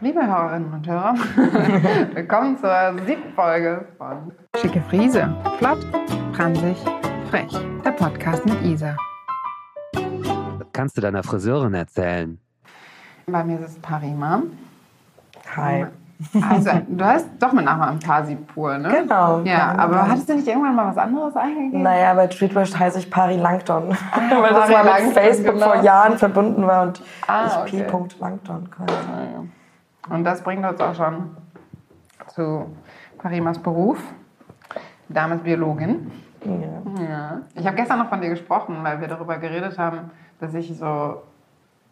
Liebe Hörerinnen und Hörer, willkommen zur siebten Folge von Schicke Friese. Flott, pransig, frech. Der Podcast mit Isa. Was kannst du deiner Friseurin erzählen? Bei mir ist es Parima. Hi. Also, du heißt doch mit Nachnamen Pasipur, ne? Genau. Ja, aber Pasi. hattest du nicht irgendwann mal was anderes eingegeben? Naja, bei Streetwash heiße ich Pari Langton. Weil das Pari mal mit Langton, Facebook genau. vor Jahren verbunden war und Ah, ich okay. P. Langton quasi. Und das bringt uns auch schon zu Parimas Beruf. Die Dame ist Biologin. Ja. Ja. Ich habe gestern noch von dir gesprochen, weil wir darüber geredet haben, dass ich so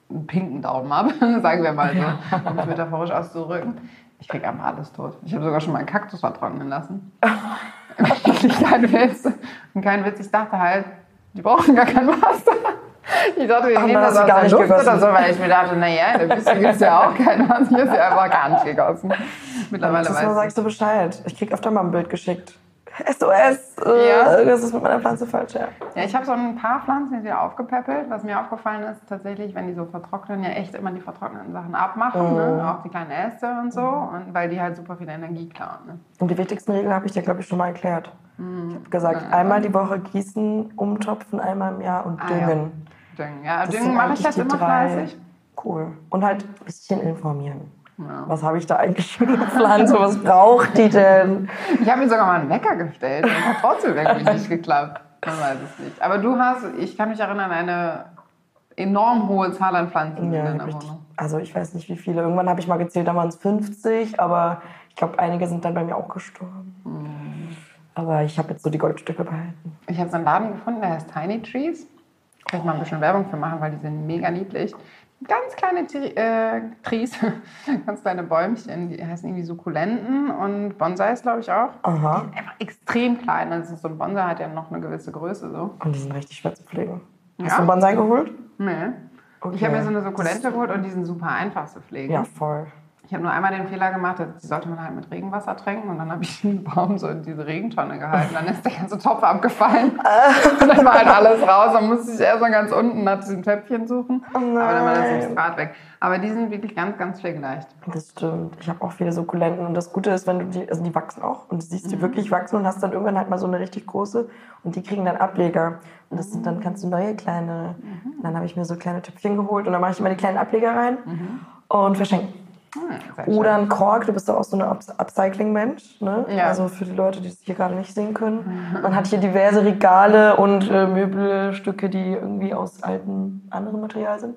einen pinken Daumen habe, sagen wir mal so, um es metaphorisch auszudrücken. Ich kriege einfach alles tot. Ich habe sogar schon mal einen Kaktus vertrocknen lassen. kein Witz. Und kein Witz, ich dachte halt, die brauchen gar kein Wasser. Ich dachte, wir Ach, nehmen das aus gar der nicht Luft oder gegossen. so, weil ich mir dachte, naja, der Wüste gibt es ja auch kein Wasser. Hier ist ja einfach gar nicht gegossen. Mittlerweile Das mal weiß sagst du Bescheid. Ich krieg öfter mal ein Bild geschickt. SOS! Äh, Ja. Irgendwas ist mit meiner Pflanze falsch, ja. Ja, ich habe so ein paar Pflanzen jetzt wieder aufgepäppelt. Was mir aufgefallen ist, tatsächlich, wenn die so vertrocknen, ja echt immer die vertrockneten Sachen abmachen. Ne? Auch die kleinen Äste und so. Und weil die halt super viel Energie klauen. Ne? Und die wichtigsten Regeln habe ich dir, glaube ich, schon mal erklärt. Mhm. Ich habe gesagt, einmal die Woche gießen, umtopfen, einmal im Jahr und Ah, ja. Düngen. Ja, Das sind mache ich jetzt immer fleißig. Cool. Und halt ein bisschen informieren. Was habe ich da eigentlich für eine Pflanze? Was braucht die denn? Ich habe mir sogar mal einen Wecker gestellt. Und hat trotzdem irgendwie nicht geklappt. Man weiß es nicht. Aber du hast, ich kann mich erinnern, eine enorm hohe Zahl an Pflanzen Ja, in deiner. Wohnung. Also ich weiß nicht wie viele. Irgendwann habe ich mal gezählt, da waren es 50, aber ich glaube, einige sind dann bei mir auch gestorben. Aber ich habe jetzt so die Goldstücke behalten. Ich habe so einen Laden gefunden, der heißt Tiny Trees. Kann ich mal ein bisschen Werbung für machen, weil die sind mega niedlich. Ganz kleine Tri äh, Trees, ganz kleine Bäumchen, die heißen irgendwie Sukkulenten und Bonsais, glaube ich, auch. Aha. Die sind einfach extrem klein. Also so ein Bonsai hat ja noch eine gewisse Größe so. Und die sind richtig schwer zu pflegen. Hast Ja? du einen Bonsai geholt? Nee. Okay. Ich habe mir so eine Sukkulente geholt und die sind super einfach zu pflegen. Ja, voll. Ich habe nur einmal den Fehler gemacht, die sollte man halt mit Regenwasser tränken und dann habe ich den Baum so in diese Regentonne gehalten. Dann ist der ganze Topf abgefallen und dann war halt alles raus. Dann musste ich erst mal ganz unten nach diesem Töpfchen suchen. Aber dann war das Substrat weg. Aber die sind wirklich ganz, ganz pflegeleicht. Das stimmt. Ich habe auch viele Sukkulenten. Und das Gute ist, wenn du die, also die wachsen auch. Und du siehst die wirklich wachsen und hast dann irgendwann halt mal so eine richtig große. Und die kriegen dann Ableger. Und das sind dann kannst du neue kleine. Und dann habe ich mir so kleine Töpfchen geholt. Und dann mache ich immer die kleinen Ableger rein und verschenke. Hm, Oder ein Kork, du bist doch auch so ein Upcycling-Mensch. Ne? Ja. Also für die Leute, die es hier gerade nicht sehen können. Man hat hier diverse Regale und äh, Möbelstücke, die irgendwie aus alten anderen Material sind.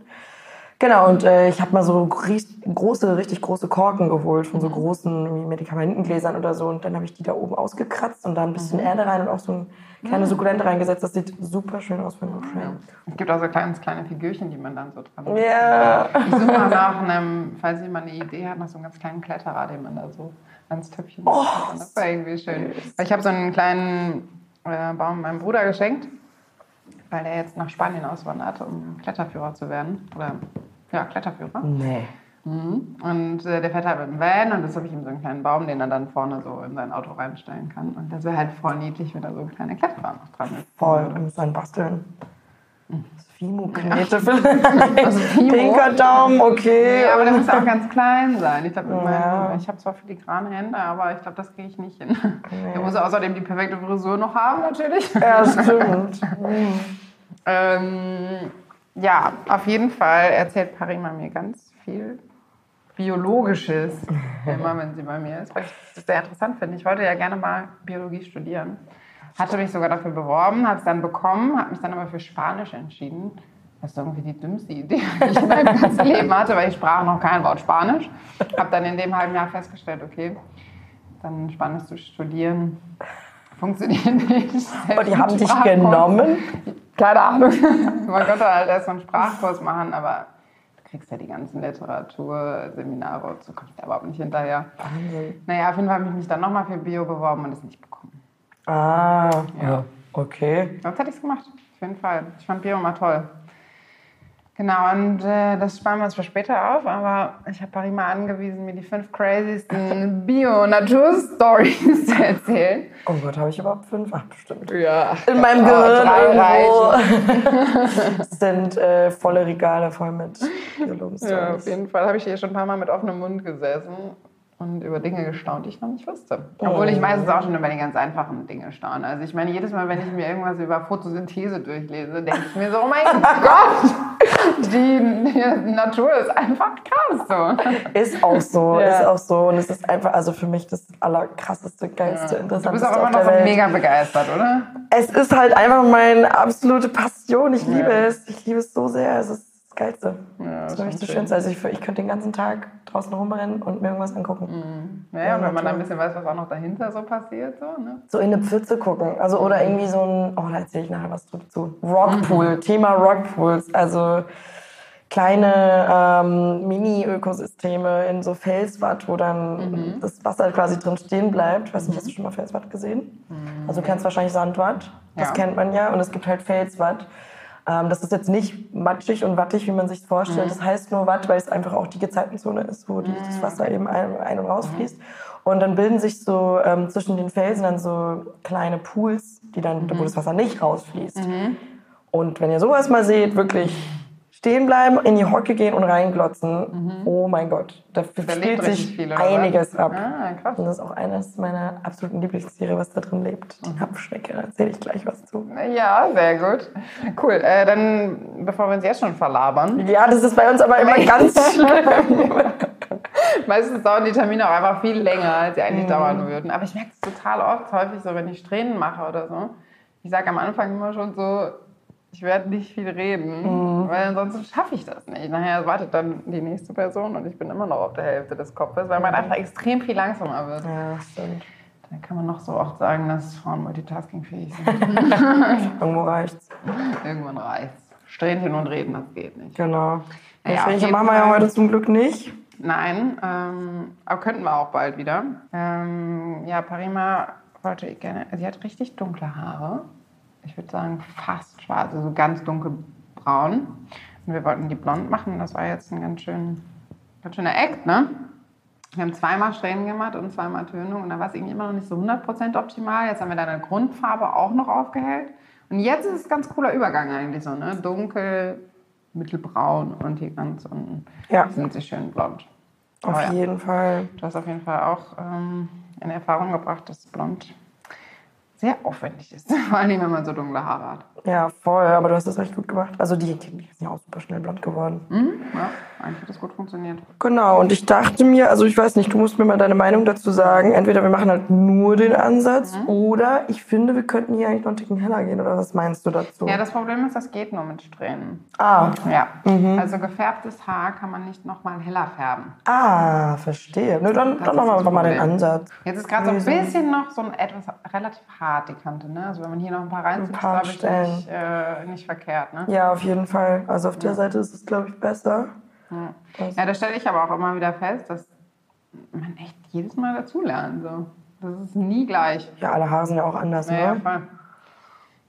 Genau, und äh, ich habe mal so große, richtig große Korken geholt von so großen irgendwie Medikamentengläsern oder so. Und dann habe ich die da oben ausgekratzt und da ein bisschen Erde rein und auch so eine kleine Sukkulente reingesetzt. Das sieht super schön aus für einen Frame. Es gibt auch so ganz kleine Figürchen, die man dann so dran Ja. Ich suche mal nach einem, falls jemand eine Idee hat, nach so einem ganz kleinen Kletterer, den man da so ans Töpfchen Oh, macht. Das war irgendwie schön. Weil ich habe so einen kleinen äh, Baum meinem Bruder geschenkt, weil der jetzt nach Spanien auswandert, um Kletterführer zu werden. Oder ja, Kletterführer. Nee. Mhm. Und äh, der fährt halt mit dem Van und das habe ich ihm so einen kleinen Baum, den er dann vorne so in sein Auto reinstellen kann. Und das wäre halt voll niedlich, wenn da so ein kleiner Kletterer noch dran ist. Voll, musst einen basteln. Fimo-Knete vielleicht. Also Fimo? Pinker Daumen, okay. Ja, aber der muss auch ganz klein sein. Ich glaube, Ja. ich habe zwar filigrane Hände, aber ich glaube, das kriege ich nicht hin. Der muss außerdem die perfekte Frisur noch haben, natürlich. Ja, stimmt. Ähm, ja, auf jeden Fall erzählt Parima mir ganz viel Biologisches, immer wenn sie bei mir ist, weil ich das sehr interessant finde. Ich wollte ja gerne mal Biologie studieren. Hatte mich sogar dafür beworben, habe es dann bekommen, habe mich dann aber für Spanisch entschieden. Das ist irgendwie die dümmste Idee, die ich in meinem ganzen Leben hatte, weil ich sprach noch kein Wort Spanisch. Habe dann in dem halben Jahr festgestellt, okay, dann Spanisch zu studieren funktioniert nicht. Und die haben dich genommen? Keine Ahnung. Man konnte halt erst so einen Sprachkurs machen, aber du kriegst ja die ganzen Literatur, Seminare und so, kommst du überhaupt nicht hinterher. Wahnsinn. Naja, auf jeden Fall habe ich mich dann nochmal für Bio beworben und es nicht bekommen. Ah, ja. Okay. Sonst hätte ich es gemacht, auf jeden Fall. Ich fand Bio immer toll. Genau, und äh, das sparen wir uns für später auf, aber ich habe Parima angewiesen, mir die fünf craziesten Bio-Natur-Stories zu erzählen. Oh Gott, habe ich überhaupt fünf? Ach, bestimmt. Ja. In meinem Gehirn sind äh, volle Regale voll mit biologischen Ja, auf jeden Fall habe ich hier schon ein paar Mal mit offenem Mund gesessen und über Dinge gestaunt, die ich noch nicht wusste. Obwohl ich meistens auch schon über die ganz einfachen Dinge staune. Also ich meine, jedes Mal, wenn ich mir irgendwas über Photosynthese durchlese, denke ich mir so, oh mein Gott, die, die Natur ist einfach krass. So. Ist auch so, Ja. ist auch so. Und es ist einfach, also für mich das allerkrasseste, geilste, Du interessanteste bist auch immer noch so Welt. mega begeistert, oder? Es ist halt einfach meine absolute Passion. Ich liebe Ja. es. Ich liebe es so sehr. Es ist Geilste. Ja, das mich schon das schön. Schönste. Also ich, ich könnte den ganzen Tag draußen rumrennen und mir irgendwas angucken. Naja, und wenn man dann ein bisschen weiß, was auch noch dahinter so passiert, so, ne? So in eine Pfütze gucken. Also oder irgendwie so ein, oh, da erzähle ich nachher was dazu. Rockpool, Thema Rockpools. Also kleine ähm, Mini-Ökosysteme in so Felswatt, wo dann das Wasser quasi drin stehen bleibt. Ich weiß nicht, hast du schon mal Felswatt gesehen? Also du kennst wahrscheinlich Sandwatt. Das Ja. kennt man ja. Und es gibt halt Felswatt. Ähm, das ist jetzt nicht matschig und wattig, wie man sich vorstellt. Das heißt nur Watt, weil es einfach auch die Gezeitenzone ist, wo die, das Wasser eben ein, ein- und rausfließt. Und dann bilden sich so ähm, zwischen den Felsen dann so kleine Pools, die dann, wo das Wasser nicht rausfließt. Und wenn ihr sowas mal seht, wirklich stehen bleiben, in die Hocke gehen und reinglotzen. Oh mein Gott, da spielt sich viel, oder einiges ab. Ah, krass. Und das ist auch eines meiner absoluten Lieblingstiere, was da drin lebt. Die Hapfschnecke, da erzähle ich gleich was zu. Ja, sehr gut. Cool. Äh, dann, bevor wir uns jetzt schon verlabern, Ja, das ist bei uns aber immer ganz schlimm. meistens dauern die Termine auch einfach viel länger, als sie Mhm. eigentlich dauern würden. Aber ich merke es total oft, häufig so, wenn ich Strähnen mache oder so. Ich sage am Anfang immer schon so, ich werde nicht viel reden, Mhm. weil ansonsten schaffe ich das nicht. Nachher wartet dann die nächste Person und ich bin immer noch auf der Hälfte des Kopfes, weil man einfach extrem viel langsamer wird. Mhm. Ja, stimmt. Da kann man noch so oft sagen, dass Frauen multitaskingfähig sind. Irgendwo reicht's. Irgendwann reicht's. Strähnchen und reden, das geht nicht. Genau. Ja, Das auf welche jeden machen wir ja heute zum Glück nicht. Nein, ähm, aber könnten wir auch bald wieder. Ähm, ja, Parima wollte ich gerne. Sie hat richtig dunkle Haare. Ich würde sagen fast schwarz, also ganz dunkelbraun. Und wir wollten die blond machen. Das war jetzt ein ganz, schön, ganz schöner Act, ne? Wir haben zweimal Strähnen gemacht und zweimal Tönung und da war es irgendwie immer noch nicht so 100% optimal. Jetzt haben wir deine Grundfarbe auch noch aufgehellt. Und jetzt ist es ein ganz cooler Übergang eigentlich so, ne? Dunkel, mittelbraun und hier ganz unten Ja. sind sie schön blond. Auf ja, jeden Fall. du hast auf jeden Fall auch ähm, in Erfahrung gebracht, dass blond sehr aufwendig ist. Vor allem, wenn man so dunkle Haare hat. Ja, voll. Aber du hast das echt gut gemacht. Also die, die sind ja auch super schnell blond geworden. Mhm. Ja, eigentlich hat das gut funktioniert. Genau, und ich dachte mir, also ich weiß nicht, du musst mir mal deine Meinung dazu sagen. Entweder wir machen halt nur den Ansatz Mhm. oder ich finde, wir könnten hier eigentlich noch einen Ticken heller gehen. Oder was meinst du dazu? Ja, das Problem ist, das geht nur mit Strähnen. ah, Ja, also gefärbtes Haar kann man nicht nochmal heller färben. ah, verstehe. Nö, dann, Das dann einfach mal den. Ansatz. Jetzt ist gerade so ein bisschen noch so ein etwas relativ hart die Kante. Ne? Also wenn man hier noch ein paar reinzieht, Ein ist glaube ich nicht, äh, nicht verkehrt. Ne? Ja, auf jeden Fall. Also auf der Seite ist es, glaube ich, besser. Ja, da stelle ich aber auch immer wieder fest, dass man echt jedes Mal dazulernt. So. Das ist nie gleich. Ja, alle Haare sind ja auch anders, Ja, ja, ne? voll.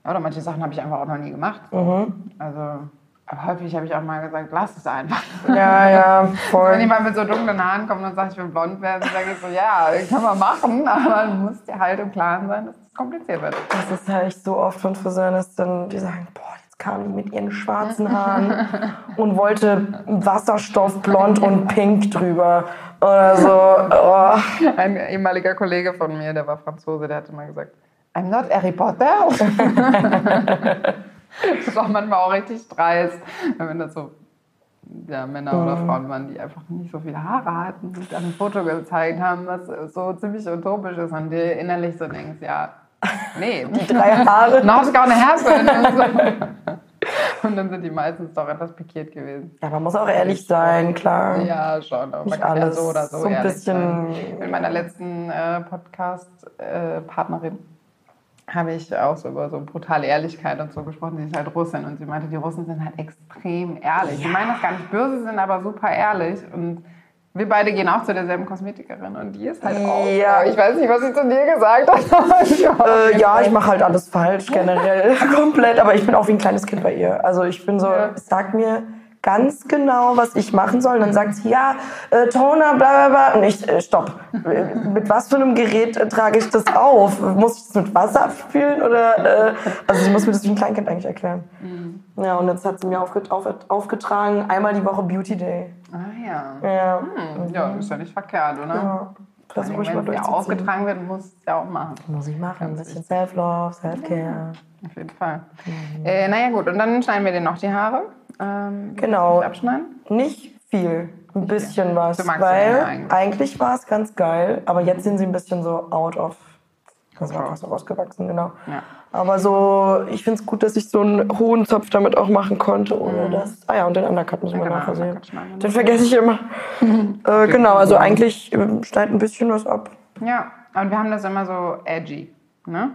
Ja, oder manche Sachen habe ich einfach auch noch nie gemacht. Mhm. Also aber häufig habe ich auch mal gesagt, lass es einfach. Ja, ja, Wenn voll. jemand mit so dunklen Haaren kommt und sagt, ich will blond werden, sage ich so, ja, kann man machen, aber du musst dir halt im Klaren sein, dass es kompliziert wird. Das ist halt echt so oft von Friseuren, dass dann die sagen, boah, jetzt kam die mit ihren schwarzen Haaren und wollte Wasserstoffblond und pink drüber. Oder so. Oh. Ein ehemaliger Kollege von mir, der war Franzose, der hat immer gesagt, I'm not Harry Potter. das war manchmal auch richtig dreist, wenn das so ja, Männer oder Frauen waren, die einfach nicht so viele Haare hatten und dann ein Foto gezeigt haben, was so ziemlich utopisch ist und dir innerlich so denkst, ja, nee, Die drei Haare. not gonna happen. Und, dann sind die meistens doch etwas pikiert gewesen. Ja, man muss auch ehrlich sein, klar. Ja, schon. Aber Nicht man kann ja alles. so oder so, So ein ehrlich bisschen- sein. Mit meiner letzten äh, Podcast-Partnerin habe ich auch so über so brutale Ehrlichkeit und so gesprochen. Sie ist halt Russin und sie meinte, die Russen sind halt extrem ehrlich. Sie meinen das gar nicht böse, sind aber super ehrlich. Und wir beide gehen auch zu derselben Kosmetikerin und die ist halt auch. Ja. Ich weiß nicht, was sie zu dir gesagt hat. Äh, ja, ich mache halt alles falsch generell, komplett, aber ich bin auch wie ein kleines Kind bei ihr. Also ich bin so, Ja. sag mir ganz genau, was ich machen soll. Und dann sagt sie, ja, äh, Toner, bla bla bla. Und ich, äh, stopp. Äh, mit was für einem Gerät äh, trage ich das auf? Muss ich das mit Wasser abspülen? Oder, äh, also sie muss mir das wie ein Kleinkind eigentlich erklären. Ja, und jetzt hat sie mir aufget auf aufgetragen, einmal die Woche Beauty Day. Ah ja. Ja. Hm, ja, ist ja nicht verkehrt, oder? ja. Versuche ich mal Wenn es ja aufgetragen wird, muss es ja auch machen. Muss ich machen. Ein bisschen Self-Love, Self-Care. Auf jeden Fall. Äh, naja, gut, und dann schneiden wir dir noch die Haare. Ähm, Genau. Abschneiden? Nicht viel, ein bisschen was. Du magst weil ja eigentlich. eigentlich, war es ganz geil, aber jetzt sind sie ein bisschen so out of. Das war so rausgewachsen, genau. Ja. Aber so, ich finde es gut, dass ich so einen hohen Zopf damit auch machen konnte, ohne das. Ah ja, und den Undercut müssen wir genau, nachher sehen. Undercut schneiden wir Den vergesse ich immer. äh, genau, also eigentlich ähm, schneidet ein bisschen was ab. Ja, und wir haben das immer so edgy, ne?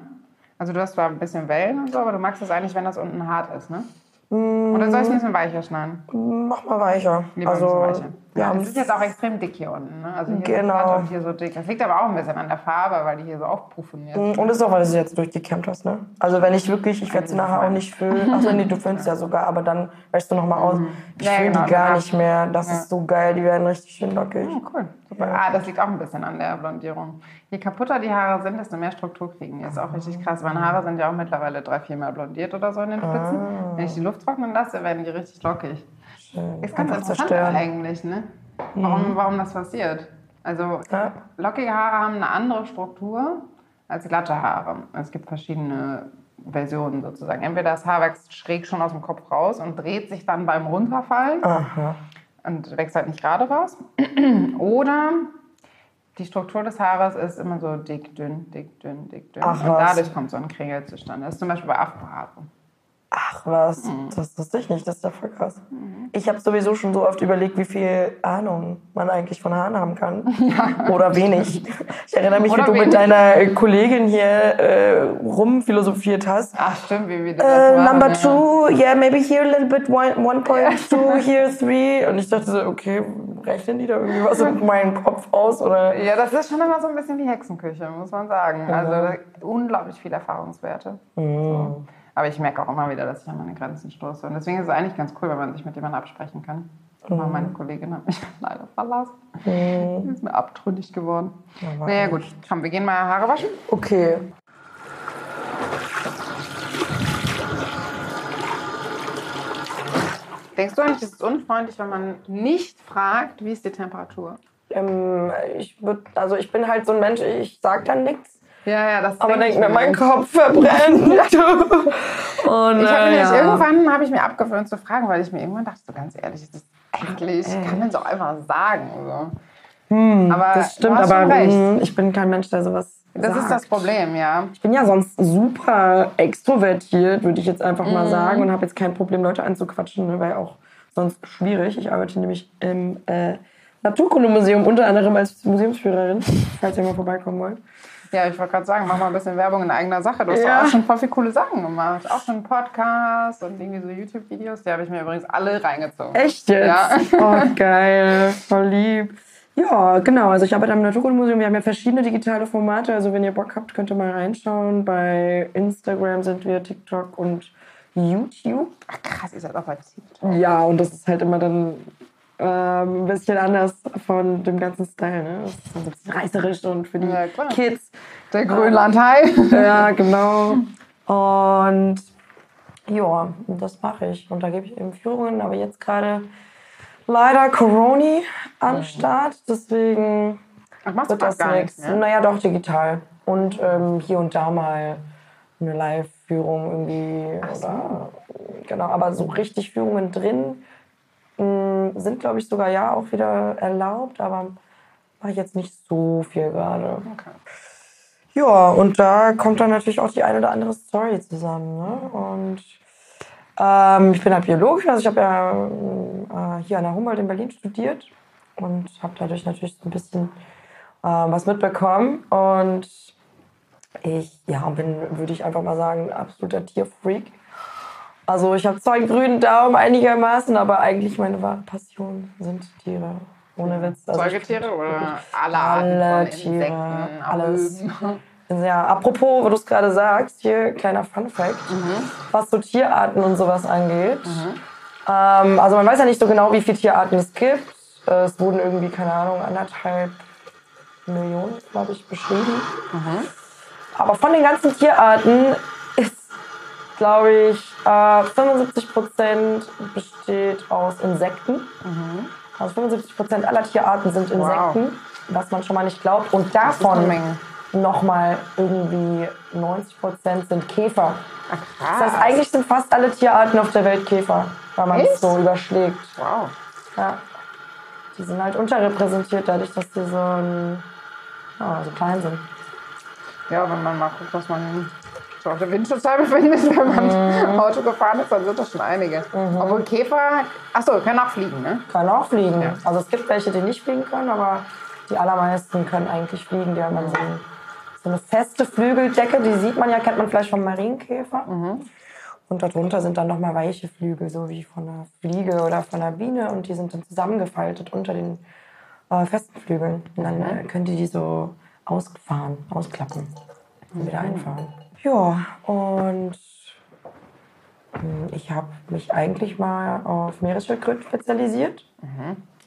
Also du hast zwar ein bisschen Wellen und so, aber du magst es eigentlich, wenn das unten hart ist, ne? Oder soll ich es ein bisschen weicher schneiden? Mach mal weicher. Lieber also, ein bisschen weicher. Ja, es ist jetzt auch extrem dick hier unten, ne? Also hier Genau. so und hier so dick. Das liegt aber auch ein bisschen an der Farbe, weil die hier so aufpuffen jetzt. Und das ist auch, weil du sie jetzt durchgekämmt hast, ne? Also wenn ich wirklich, ich werde sie nachher auch nicht füllen. Achso, nee, du füllst ja sogar, aber dann wäschst du nochmal aus. Ich Ja, fülle genau, die gar dann nicht mehr. Das ist so geil, die werden richtig schön lockig. Oh, cool. Super. Ah, das liegt auch ein bisschen an der Blondierung. Je kaputter die Haare sind, desto mehr Struktur kriegen die. ist auch richtig krass. Meine Haare sind ja auch mittlerweile drei, viermal blondiert oder so in den Spitzen. Wenn ich die Luft trocknen lasse, werden die richtig lockig. Schön. Ist ganz interessant eigentlich, ne? Warum, warum das passiert. Also Ja. lockige Haare haben eine andere Struktur als glatte Haare. Es gibt verschiedene Versionen sozusagen. Entweder das Haar wächst schräg schon aus dem Kopf raus und dreht sich dann beim Runterfallen Aha. und wächst halt nicht gerade raus. Oder die Struktur des Haares ist immer so dick, dünn, dick, dünn, dick, dünn. Ach, und dadurch kommt so ein Kringel zustande. Das ist zum Beispiel bei Afrohaaren. Ach was, Mhm. das wusste ich nicht, das ist ja voll krass. Ich habe sowieso schon so oft überlegt, wie viel Ahnung man eigentlich von Haaren haben kann. Oder wenig. Ich erinnere mich, Oder wie du wenig. mit deiner Kollegin hier äh, rumphilosophiert hast. Ach, stimmt, wie wir das Äh, machen, number ja. two, yeah, maybe here a little bit, one, 1.2, here three. Und ich dachte so, okay, rechnen die da irgendwie was in meinen Kopf aus? Oder? Ja, das ist schon immer so ein bisschen wie Hexenküche, muss man sagen. Also unglaublich viele Erfahrungswerte. So. Aber ich merke auch immer wieder, dass ich an meine Grenzen stoße. Und deswegen ist es eigentlich ganz cool, wenn man sich mit jemandem absprechen kann. Aber meine Kollegin hat mich leider verlassen. Die ist mir abtrünnig geworden. war naja, gut. Komm, wir gehen mal Haare waschen. Okay. Denkst du eigentlich, es ist unfreundlich, wenn man nicht fragt, wie ist die Temperatur? Ähm, ich würd, also ich bin halt so ein Mensch, ich sag dann nichts. Ja, ja, das Aber denk denk mir, mein. Kopf verbrennt. Und, Ich habe äh, ja. irgendwann habe ich mir abgewöhnt zu fragen, weil ich mir irgendwann dachte, so ganz ehrlich, ist das eigentlich, kann man so einfach sagen. So. aber Das stimmt, aber mh, ich bin kein Mensch, der sowas Das sagt. ist das Problem, ja. Ich bin ja sonst super extrovertiert, würde ich jetzt einfach Mhm. mal sagen, und habe jetzt kein Problem, Leute anzuquatschen, ne, wäre auch sonst schwierig. Ich arbeite nämlich im äh, Naturkundemuseum unter anderem als Museumsführerin, falls ihr mal vorbeikommen wollt. Ja, ich wollte gerade sagen, mach mal ein bisschen Werbung in eigener Sache. Du hast Ja. auch schon voll viele coole Sachen gemacht. Auch schon Podcasts und irgendwie so YouTube-Videos. Die habe ich mir übrigens alle reingezogen. Echt jetzt? Ja. Oh, geil, voll lieb. Ja, genau. Also ich arbeite am Naturkundemuseum. Wir haben ja verschiedene digitale Formate. Also wenn ihr Bock habt, könnt ihr mal reinschauen. Bei Instagram sind wir, TikTok und YouTube. Ach, krass, ihr seid auch bei TikTok. Ja, und das ist halt immer dann ähm, ein bisschen anders von dem ganzen Style. Ne? Das ist so ein bisschen reißerisch und für die Ja. Kids. Der Grönlandhai. Ja, genau. Und ja, das mache ich. Und da gebe ich eben Führungen. Aber jetzt gerade leider Corona am Start. Deswegen Ach, machst du wird das nichts mehr? Naja, doch digital. Und ähm, hier und da mal eine Live-Führung irgendwie. Oder, genau, aber so richtig Führungen drin sind, glaube ich, sogar ja auch wieder erlaubt. Aber mache ich jetzt nicht so viel gerade. Okay. Ja, und da kommt dann natürlich auch die eine oder andere Story zusammen. Ne? Und ähm, ich bin halt Biologin, also ich habe ja äh, hier an der Humboldt in Berlin studiert und habe dadurch natürlich so ein bisschen äh, was mitbekommen. Und ich ja, bin, würde ich einfach mal sagen, ein absoluter Tierfreak. Also ich habe zwar einen grünen Daumen einigermaßen, aber eigentlich meine wahre Passion sind Tiere. Ohne Witz. Also Säugetiere oder alle Arten Alle von Tiere, Insekten, alles. Ja, apropos, wo du es gerade sagst, hier kleiner Fun Fact, Mhm. was so Tierarten und sowas angeht. Ähm, also man weiß ja nicht so genau, wie viele Tierarten es gibt. Es wurden irgendwie, keine Ahnung, anderthalb Millionen, glaube ich, beschrieben. Aber von den ganzen Tierarten glaube ich, äh, 75 Prozent besteht aus Insekten. Also 75 Prozent aller Tierarten sind Insekten, was man schon mal nicht glaubt. Und davon nochmal irgendwie 90 Prozent sind Käfer. Ach, Das heißt, eigentlich sind fast alle Tierarten auf der Welt Käfer, wenn man es so überschlägt. Wow. Ja. Die sind halt unterrepräsentiert, dadurch, dass die so, ein, ja, so klein sind. Ja, wenn man mal guckt, was man so auf der Windschutzscheibe findet, wenn man Auto gefahren ist, dann sind das schon einige. Obwohl Käfer, achso, können auch fliegen, ne? Können auch fliegen. Ja. Also es gibt welche, die nicht fliegen können, aber die allermeisten können eigentlich fliegen. Die haben dann so, ein, so eine feste Flügeldecke, die sieht man ja, kennt man vielleicht vom Marienkäfer. Und darunter sind dann nochmal weiche Flügel, so wie von einer Fliege oder von einer Biene. Und die sind dann zusammengefaltet unter den äh, festen Flügeln. Und dann äh, können die die so ausfahren, ausklappen und wieder einfahren. Ja, und hm, ich habe mich eigentlich mal auf Meeresschildkröten spezialisiert.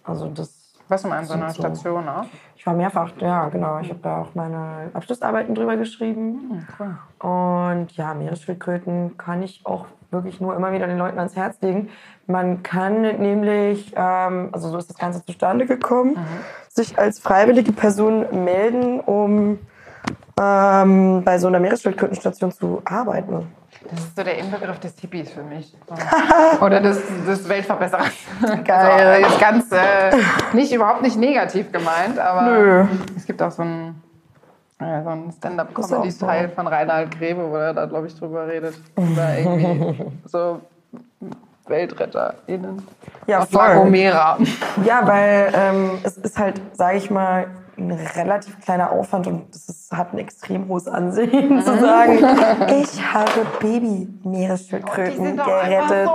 Also das, Was in so einer Sind so- Station auch? ich war mehrfach, ja genau, ich habe da auch meine Abschlussarbeiten drüber geschrieben. Und ja, Meeresschildkröten kann ich auch wirklich nur immer wieder den Leuten ans Herz legen. Man kann nämlich, ähm, also so ist das Ganze zustande gekommen, sich als freiwillige Person melden, um ähm, bei so einer Meeresschildkrötenstation zu arbeiten. Das ist so der Inbegriff des Hippies für mich. Oder des, des Weltverbesserers. Geil. Also, ganz, äh, nicht, überhaupt nicht negativ gemeint, aber Nö. es gibt auch so ein, äh, so ein Das ist Stand-up-Comedy-Teil so. von Reinhard Grebe, wo er da, glaube ich, drüber redet. Über irgendwie so WeltretterInnen. Ja, Aus voll. Ja, weil ähm, es ist halt, sage ich mal, ein relativ kleiner Aufwand und es ist, hat ein extrem hohes Ansehen zu sagen, ich habe Baby-Meeresschildkröten gerettet.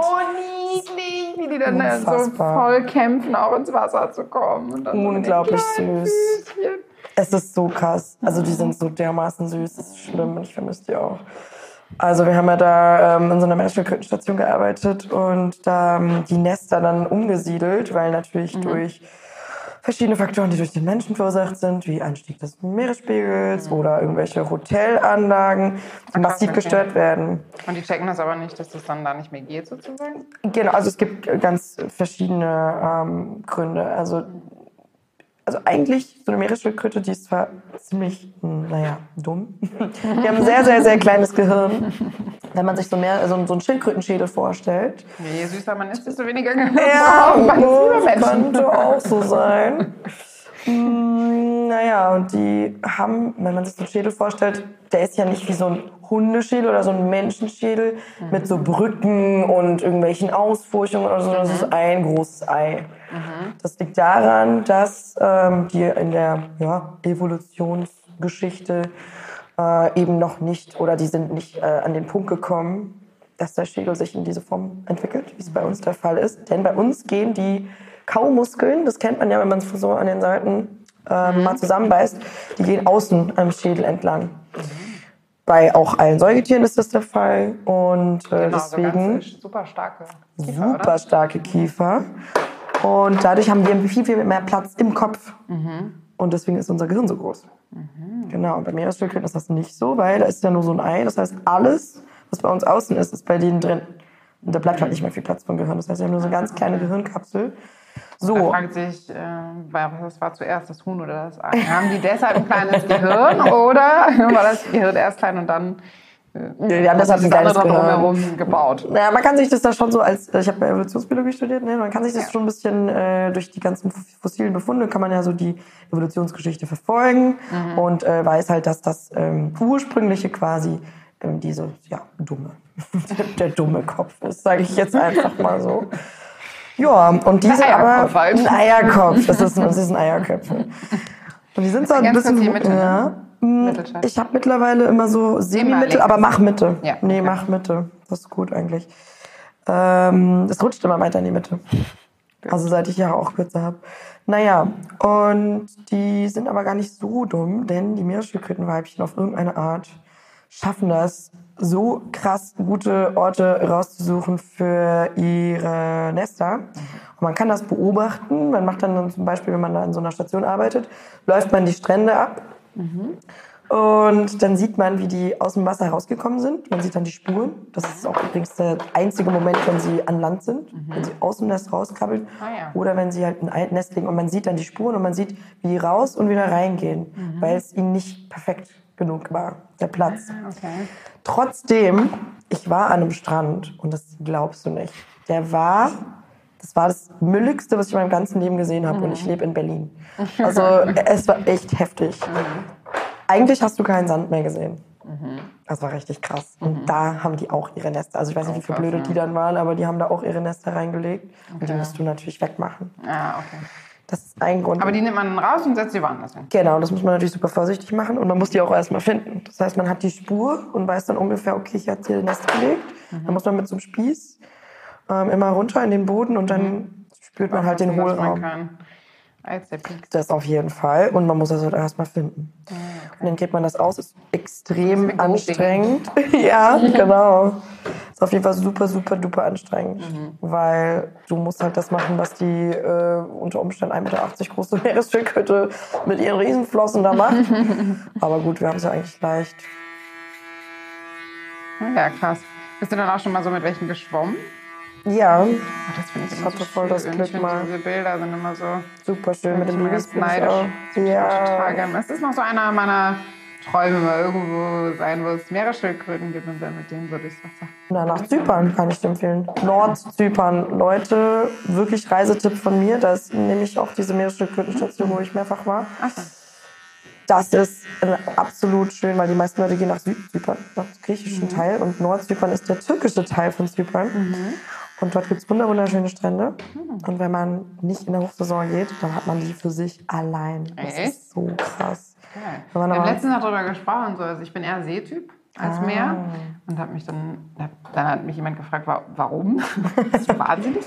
niedlich, wie die dann äh, so Unfassbar. voll kämpfen, auch ins Wasser zu kommen. So Unglaublich kleinen süß. Füßchen. Es ist so krass. Also die sind so dermaßen süß. Das ist schlimm und ich vermisse die auch. Also wir haben ja da ähm, in so einer Meeresschildkrötenstation gearbeitet und da ähm, die Nester dann umgesiedelt, weil natürlich durch verschiedene Faktoren, die durch den Menschen verursacht sind, wie Anstieg des Meeresspiegels oder irgendwelche Hotelanlagen, die massiv okay. gestört werden. Und die checken das aber nicht, dass das dann da nicht mehr geht, sozusagen. Genau, also es gibt ganz verschiedene ähm, Gründe. Also, also eigentlich so eine Meeresschildkröte, die ist zwar ziemlich, hm, naja, dumm. Die haben ein sehr, sehr, sehr kleines Gehirn. Wenn man sich so, mehr, so, so einen Schildkrötenschädel vorstellt. Je süßer man ist, desto weniger Gehirn Ja, braucht man könnte auch so sein. Mm, Naja, und die haben, wenn man sich so einen Schädel vorstellt, der ist ja nicht wie so ein Hundeschädel oder so ein Menschenschädel mit so Brücken und irgendwelchen Ausfurchungen oder so. Das ist ein großes Ei. Das liegt daran, dass ähm, die in der ja, Evolutionsgeschichte äh, eben noch nicht oder die sind nicht äh, an den Punkt gekommen, dass der Schädel sich in diese Form entwickelt, wie es bei uns der Fall ist. Denn bei uns gehen die Kaumuskeln, das kennt man ja, wenn man es so an den Seiten ähm, mal zusammenbeißt, die gehen außen am Schädel entlang. Bei auch allen Säugetieren ist das der Fall und äh, Genau, so deswegen ganz super starke Kiefer, super oder? starke Kiefer. Und dadurch haben wir viel, viel mehr Platz im Kopf. Und deswegen ist unser Gehirn so groß. Genau, und bei Meeresschildkröten ist das nicht so, weil da ist ja nur so ein Ei. Das heißt, alles, was bei uns außen ist, ist bei denen drin. Und da bleibt halt nicht mehr viel Platz vom Gehirn. Das heißt, wir haben nur so eine ganz kleine Gehirnkapsel. Da So, fragt sich, äh, was war zuerst, das Huhn oder das Ei? Haben die deshalb ein kleines Gehirn oder war das Gehirn erst klein und dann die haben deshalb hat ein das Gehirn. drumherum gebaut? Naja, man kann sich das da schon so als, ich habe ja Evolutionsbiologie studiert, ne? man kann sich das schon ein bisschen äh, durch die ganzen fossilen Befunde, kann man ja so die Evolutionsgeschichte verfolgen und äh, weiß halt, dass das ähm, ursprüngliche quasi ähm, diese, ja, dumme, der dumme Kopf ist, sage ich jetzt einfach mal so. Ja, und die Ein aber halt. ein Eierkopf, das, ist, das sind Eierköpfe. Und die sind so ein bisschen, ja, Mm, Mittelscheitel. ich habe mittlerweile immer so Semi-Mittel, aber mach Mitte. Ja, Nee, mach Mitte. Das ist gut eigentlich. Ähm, es rutscht immer weiter in die Mitte. Also seit ich Jahre auch kürzer habe. Naja, und die sind aber gar nicht so dumm, denn die Meeresschildkrötenweibchen auf irgendeine Art schaffen das, so krass gute Orte rauszusuchen für ihre Nester. Und man kann das beobachten. Man macht dann zum Beispiel, wenn man da in so einer Station arbeitet, läuft man die Strände ab. Und dann sieht man, wie die aus dem Wasser rausgekommen sind. Man sieht dann die Spuren. Das ist auch übrigens der einzige Moment, wenn sie an Land sind, wenn sie aus dem Nest rauskrabbeln. Ah, ja. Oder wenn sie halt ein Nest legen und man sieht dann die Spuren und man sieht, wie die raus und wieder reingehen, weil es ihnen nicht perfekt genug war, der Platz. Okay. Trotzdem, ich war an einem Strand und das glaubst du nicht. Der war, das war das Mülligste, was ich in meinem ganzen Leben gesehen habe und ich lebe in Berlin. Also es war echt heftig. Eigentlich hast du keinen Sand mehr gesehen. Das war richtig krass. Und da haben die auch ihre Nester. Also ich weiß nicht, wie viele blöde die dann waren, aber die haben da auch ihre Nester reingelegt. Und die musst du natürlich wegmachen. Ah, okay. Das ist ein Grund. Aber die nimmt man raus und setzt sie woanders hin. Genau, das muss man natürlich super vorsichtig machen und man muss die auch erstmal finden. Das heißt, man hat die Spur und weiß dann ungefähr, okay, ich habe hier ein Nest gelegt. Dann muss man mit so einem Spieß ähm, immer runter in den Boden und dann spürt man halt den Hohlraum. Das auf jeden Fall. Und man muss das halt erstmal finden. Und dann geht man das aus, ist extrem Bisschen anstrengend. ja, genau. Ist auf jeden Fall super, super, duper anstrengend. Weil du musst halt das machen, was die äh, unter Umständen 1,80 Meter große Meeresschildkröte mit ihren Riesenflossen da macht. Aber gut, wir haben es ja eigentlich leicht. Ja, krass. Bist du dann auch schon mal so mit welchen geschwommen? Ja, Oh, das finde ich hatte so voll das schön. Glück ich finde, mal. Diese Bilder sind immer so super schön mit dem neidisch. auch. Total Ja. gerne. Es ist noch so einer meiner Träume, mal irgendwo sein, wo es Meeresschildkröten gibt und dann mit denen so durchs Wasser. Na, nach Zypern kann ich dir empfehlen. Nordzypern. Leute, wirklich Reisetipp von mir. Da ist nämlich auch diese Meeresschildkrötenstation, wo ich mehrfach war. Ach so. Das ist äh, absolut schön, weil die meisten Leute gehen nach Südzypern, nach dem griechischen Teil. Und Nordzypern ist der türkische Teil von Zypern. Und dort gibt es wunderschöne Strände. Und wenn man nicht in der Hochsaison geht, dann hat man die für sich allein. Das Echt? ist so krass. Man Wir haben letztens darüber gesprochen. So. Also ich bin eher Seetyp als Ah. Meer. Und hab mich dann, dann hat mich jemand gefragt, wa- warum? Bist du wahnsinnig?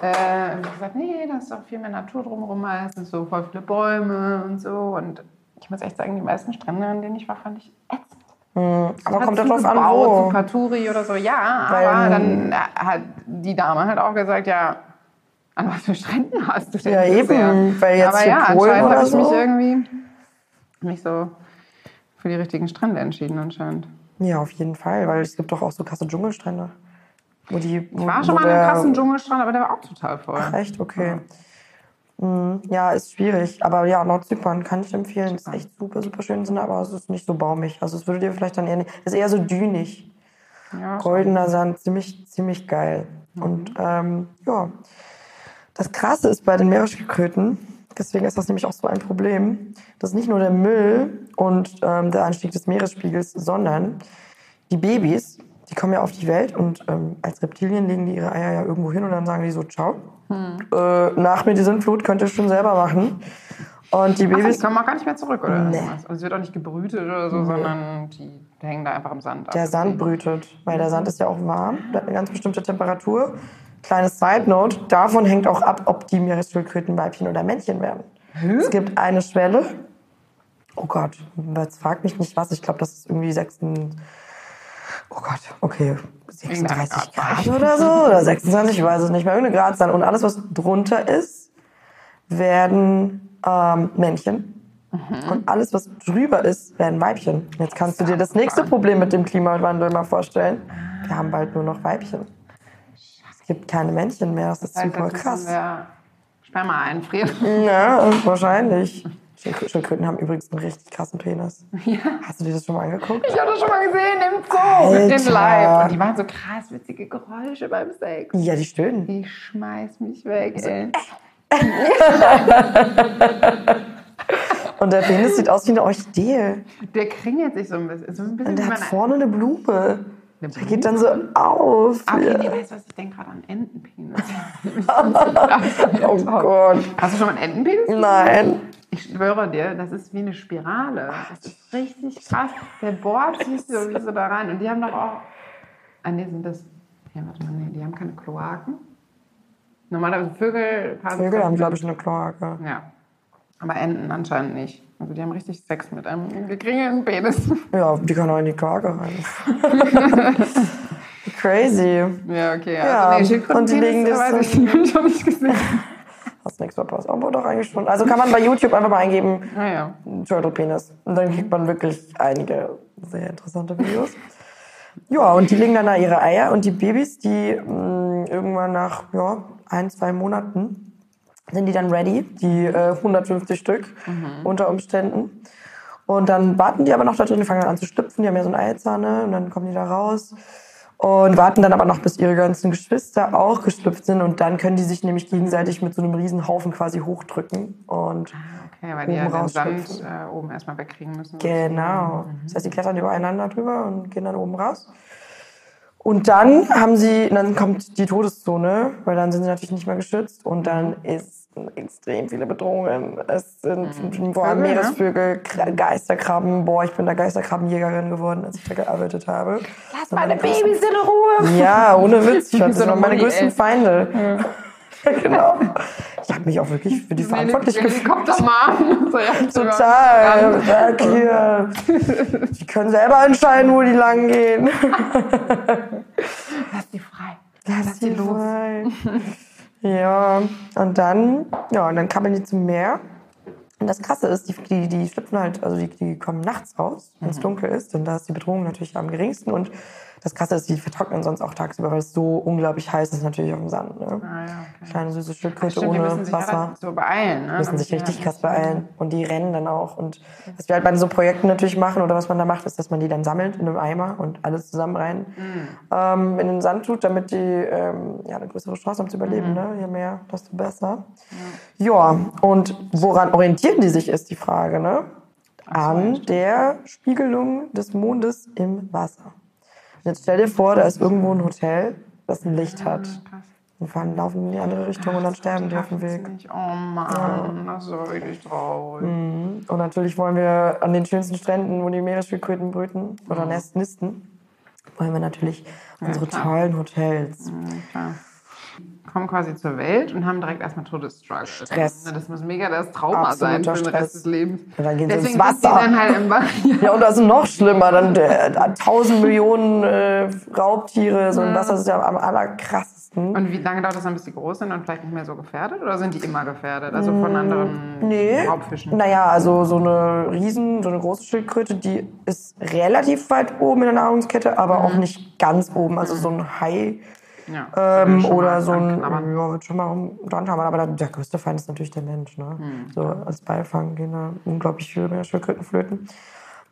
Äh, und ich gesagt, nee, da ist doch viel mehr Natur drumherum, meistens so voll viele Bäume und so. Und ich muss echt sagen, die meisten Strände, an denen ich war, fand ich ätzend. Aber Hat kommt darauf an, wo. Zu Paturi oder so, ja. Weil, aber dann hat die Dame halt auch gesagt, ja, an was für Stränden hast du denn Ja, eben, weil jetzt aber ja, Polen anscheinend habe ich mich so. irgendwie nicht so für die richtigen Strände entschieden anscheinend. Ja, auf jeden Fall, weil es gibt doch auch so krasse Dschungelstrände. Wo die, wo, Ich war schon mal an einem krassen Dschungelstrand, aber der war auch total voll. Ach, echt? Okay. Mhm. Ja, ist schwierig. Aber ja, Nordzypern kann ich empfehlen. Ist echt super, super schön, sind aber es ist nicht so baumig. Also es würde dir vielleicht dann eher nicht. Ist eher so dünig. Ja, Goldener Sand, ziemlich, ziemlich geil. Und ähm, ja, das Krasse ist bei den Meeresschildkröten, deswegen ist das nämlich auch so ein Problem, das ist nicht nur der Müll und ähm, der Anstieg des Meeresspiegels, sondern die Babys, die kommen ja auf die Welt und ähm, als Reptilien legen die ihre Eier ja irgendwo hin und dann sagen die so, ciao. Äh, nach mir die Sintflut könnt ihr schon selber machen. Und die Ach, Babys, die kommen auch gar nicht mehr zurück, oder? Nee. Also es wird auch nicht gebrütet oder so, sondern die hängen da einfach im Sand ab. Der Sand brütet, weil der Sand ist ja auch warm, der hat eine ganz bestimmte Temperatur. Kleines Side Note, davon hängt auch ab, ob die Meeresschildkröten Weibchen oder Männchen werden. Es gibt eine Schwelle. Oh Gott, jetzt fragt mich nicht was. Ich glaube, das ist irgendwie 6. Oh Gott, okay. 36 Grad oder so? Oder 26, ich weiß es nicht mehr. Irgendeine Gradzahl. Und alles, was drunter ist, werden ähm, Männchen. Und alles, was drüber ist, werden Weibchen. Jetzt kannst du dir das nächste Problem mit dem Klimawandel mal vorstellen. Wir haben bald nur noch Weibchen. Es gibt keine Männchen mehr. Das ist super krass. Sperma einfrieren. Ja, wahrscheinlich. Schildkrö- Schildkröten haben übrigens einen richtig krassen Penis. Hast du dir das schon mal angeguckt? Ich habe das schon mal gesehen im Zoo mit Alter. dem Live. Und die machen so krass witzige Geräusche beim Sex. Ja, die stöhnen. Ich schmeiß mich weg, ey. Und der Penis sieht aus wie eine Orchidee. Der kringelt sich so ein bisschen. So ein bisschen Und der hat vorne eine Blume. Eine Der geht dann so auf. Okay, Ja. nee, weißt du was? Ich denke gerade an Entenpenis. Oh Gott. Hast du schon mal einen Entenpenis? Nein. Ich schwöre dir, das ist wie eine Spirale. Das ist richtig krass. Der bohrt sich so so da rein. Und die haben doch auch. Ah, nee, sind das. Ja, warte mal, nee, die haben keine Kloaken. Normalerweise Vögel. Vögel haben, glaube ich, eine Kloake. Ja. Aber Enten anscheinend nicht. Also die haben richtig Sex mit einem gekringelten Penis. Ja, die kann auch in die Kage rein. Crazy. Ja, okay. Ja, Also, nee, Schildkröten und die legen das weiß ich noch nicht gesehen. Hast nichts verpasst. Aber doch schon. Also kann man bei YouTube einfach mal eingeben, Naja. Turtle Penis. Und dann kriegt man wirklich einige sehr interessante Videos. Ja, und die legen dann da ihre Eier und die Babys, die mh, irgendwann nach ja, ein, zwei Monaten sind die dann ready, die äh, 150 Stück unter Umständen. Und dann warten die aber noch da drin, die fangen dann an zu schlüpfen, die haben ja so einen Eizahn, ne? und dann kommen die da raus. Und warten dann aber noch, bis ihre ganzen Geschwister auch geschlüpft sind. Und dann können die sich nämlich gegenseitig mit so einem riesen Haufen quasi hochdrücken. Und Okay, weil die ja Oben den Sand äh, oben erstmal wegkriegen müssen. Genau. Das heißt, die klettern übereinander drüber und gehen dann oben raus. Und dann haben sie, dann kommt die Todeszone, weil dann sind sie natürlich nicht mehr geschützt und dann ist extrem viele Bedrohungen. Es sind allem Vögel, ne? Meeresvögel, Kra- Geisterkrabben. Boah, ich bin da Geisterkrabbenjägerin geworden, als ich da gearbeitet habe. Lass meine Babys in Ruhe! Ja, ohne Witz. Ich hatte so waren meine größten ey. Feinde. genau. Ich habe mich auch wirklich für die verantwortlich gefühlt. Helikoptermann. So, ja, Total. Sag hier. Die können selber entscheiden, wo die lang gehen. Lass die frei. Lass die los. Ja, und dann, ja, und dann kabbeln die zum Meer. Und das Krasse ist, die, die, die schlüpfen halt, also die, die kommen nachts raus, wenn es dunkel ist. Und da ist die Bedrohung natürlich am geringsten. Und das Krasse ist, die vertrocknen sonst auch tagsüber, weil es so unglaublich heiß ist natürlich auf dem Sand. Ne? Ah, ja, okay. Kleine süße Schildkröte Stimmt, die müssen ohne sich Wasser. halt so beeilen. Ne? müssen sich richtig krass beeilen. Und die rennen dann auch. Und was wir halt bei so Projekten natürlich machen oder was man da macht, ist, dass man die dann sammelt in einem Eimer und alles zusammen rein ähm, in den Sand tut, damit die ähm, ja, eine größere Chance haben zu überleben. Ne? Je mehr, desto besser. Ja. und woran orientieren die sich, ist die Frage. Ne? An der Spiegelung des Mondes im Wasser. Jetzt stell dir vor, da ist irgendwo ein Hotel, das ein Licht hat. Und fahren, laufen in die andere Richtung und dann sterben die auf dem Weg. Oh Mann, das ist so richtig traurig. Und natürlich wollen wir an den schönsten Stränden, wo die Meeresschildkröten brüten oder nest nisten, wollen wir natürlich unsere klar. tollen Hotels. Klar. Kommen quasi zur Welt und haben direkt erstmal Todesstruggle. Stress. Das muss mega das Trauma Absoluter sein für den Stress. Rest des Lebens. Und dann gehen sie Deswegen ins sind die Wasser. dann halt im Wasser. Ja, und das ist noch schlimmer. Dann äh, tausend Millionen äh, Raubtiere. So ein Wasser ist ja am allerkrassesten. Und wie lange dauert das dann, bis die groß sind und vielleicht nicht mehr so gefährdet? Oder sind die immer gefährdet? Also von anderen Mm, Nee. Raubfischen? Naja, also so eine Riesen, so eine große Schildkröte, die ist relativ weit oben in der Nahrungskette, aber auch nicht ganz oben. Also so ein Hai Ja. ähm, oder so ein, anknabbern. ja, wird schon mal dran haben. Aber der, größte Feind ist natürlich der Mensch. Ne? So als Beifang gehen da unglaublich viele Meeresschildkröten flöten.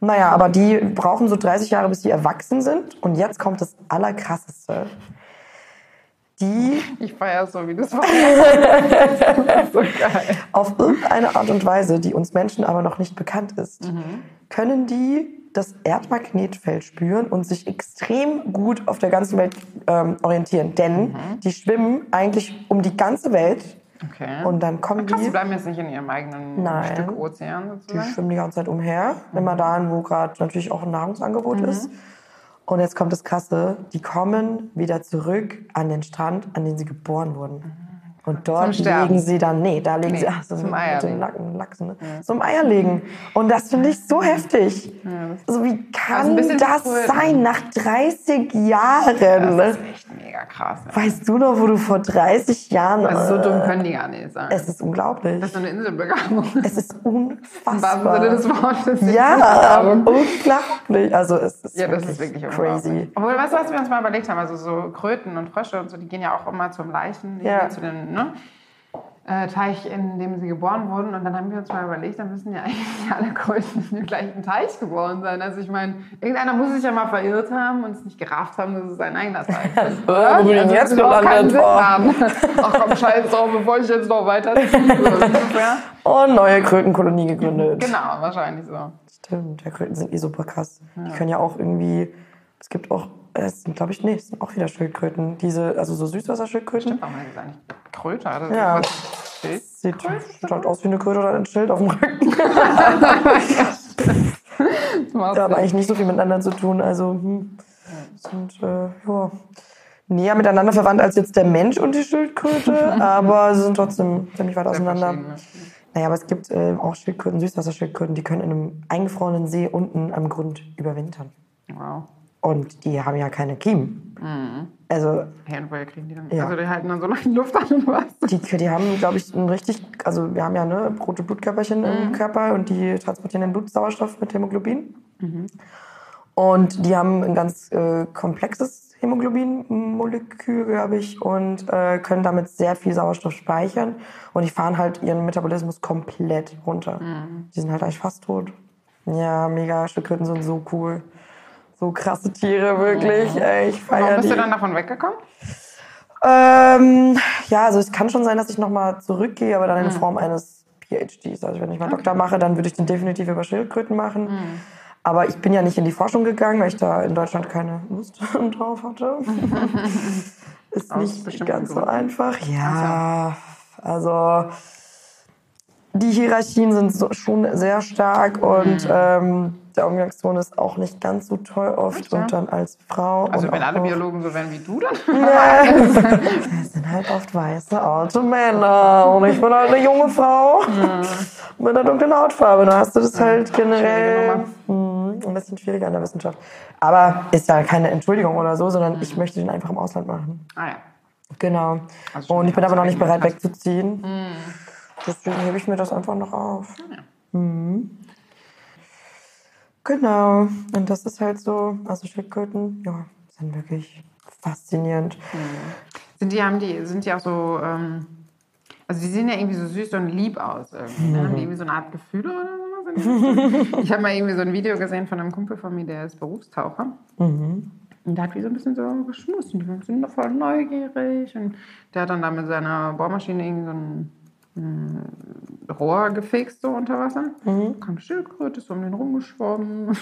Naja, aber die brauchen so 30 Jahre, bis die erwachsen sind. Und jetzt kommt das Allerkrasseste. Die Ich feiere so, wie du es machst. so geil. auf irgendeine Art und Weise, die uns Menschen aber noch nicht bekannt ist, Mhm. können die das Erdmagnetfeld spüren und sich extrem gut auf der ganzen Welt ähm, orientieren. Denn Mhm. die schwimmen eigentlich um die ganze Welt Okay. und dann kommen Krass, die die, bleiben jetzt nicht in ihrem eigenen Nein. Stück Ozean die sozusagen. schwimmen die ganze Zeit umher, immer dahin, wo gerade natürlich auch ein Nahrungsangebot Mhm. ist. Und jetzt kommt das Krasse, die kommen wieder zurück an den Strand, an den sie geboren wurden. Und dort legen sie dann, nee, da legen Nee, sie ach, so zum Eierlegen. den Nacken, Lachsen, ne? zum Eierlegen. Und das finde ich so heftig. Also wie Also ein kann bisschen das cool. sein nach 30 Jahren? Das ist echt mega krass. Ja. Weißt du noch, wo du vor 30 Jahren... Also so äh, dumm können die gar nicht sein. Es ist unglaublich. das ist so eine Inselbegabung. Es ist Im wahrsten unfassbar. Sinne des Wortes. Ja, unglaublich. Also es ist, Ja, das ist wirklich crazy. Obwohl, weißt du, was wir uns mal überlegt haben? Also so Kröten und Frösche und so, die gehen ja auch immer zum Leichen, Ja. zu den, ne? äh, Teich, in dem sie geboren wurden. Und dann haben wir uns mal überlegt, dann müssen ja eigentlich alle Kröten in dem gleichen Teich geboren sein. Also ich meine, irgendeiner muss sich ja mal verirrt haben und es nicht gerafft haben, dass es sein eigener Teich ist. Wo bin ich jetzt gelandet? Oh. Ach komm, scheiß drauf, bevor ich jetzt noch weiter. Und neue Krötenkolonie gegründet. Genau, wahrscheinlich so. Stimmt, ja, Kröten sind eh super krass. Die können ja auch irgendwie, es gibt auch, es sind glaube ich, nee, es sind auch wieder Schildkröten. Diese, also so Süßwasserschildkröten. Warum heißt es eigentlich Kröter? Das Ja. Schild? Sieht, halt aus wie eine Kröte oder ein Schild auf dem Rücken. Die haben Sinn. eigentlich nicht so viel miteinander zu tun. Also, hm, sind, äh, ja, näher miteinander verwandt als jetzt der Mensch und die Schildkröte, aber sie sind trotzdem ziemlich weit auseinander. Naja, aber es gibt äh, auch Schildkröten, Süßwasserschildkröten, die können in einem eingefrorenen See unten am Grund überwintern. Wow. Und die haben ja keine Kiemen. Also Hey, und woher kriegen die dann? Ja. Also die halten dann so lange die Luft an und was? die, die haben, glaube ich, ein richtig, also wir haben ja ne, rote Blutkörperchen im Körper und die transportieren den Blutsauerstoff mit Hämoglobin. Und die haben ein ganz äh, komplexes Hämoglobin-Molekül, glaube ich, und äh, können damit sehr viel Sauerstoff speichern. Und die fahren halt ihren Metabolismus komplett runter. Die sind halt eigentlich fast tot. Ja, mega. Schildkröten sind so cool. So krasse Tiere, wirklich. Ey, ich Warum feiere bist die. du dann davon weggekommen? Ähm, ja, also es kann schon sein, dass ich nochmal zurückgehe, aber dann in Form eines PhDs. Also wenn ich meinen Doktor mache, dann würde ich den definitiv über Schildkröten machen. Aber ich bin ja nicht in die Forschung gegangen, weil ich da in Deutschland keine Lust drauf hatte. Ist nicht ganz so einfach. Ja, also die Hierarchien sind so, schon sehr stark und ähm, der Umgangston ist auch nicht ganz so toll oft. Echt, ja? Und dann als Frau. Also wenn alle Biologen so wären wie du, dann? es sind halt oft weiße, alte Männer. Und ich bin halt eine junge Frau mit einer dunklen Hautfarbe. Da hast du das halt generell hm, ein bisschen schwieriger in der Wissenschaft. Aber ist ja keine Entschuldigung oder so, sondern ich möchte den einfach im Ausland machen. Ah ja. Genau. Also Und ich bin aber noch nicht bereit wegzuziehen. Deswegen hebe ich mir das einfach noch auf. Mhm. Genau. Und das ist halt so, also Schildkröten, ja, sind wirklich faszinierend. Sind die, haben die, sind die auch so, ähm, also die sehen ja irgendwie so süß und lieb aus irgendwie. Ne? Haben die irgendwie so eine Art Gefühle oder so? Ich habe mal irgendwie so ein Video gesehen von einem Kumpel von mir, der ist Berufstaucher. Und der hat wie so ein bisschen so geschmust und die sind doch voll neugierig. Und der hat dann da mit seiner Bohrmaschine irgendwie so ein Rohr gefixt, so unter Wasser. Kam eine Schildkröte, ist um den rumgeschwommen.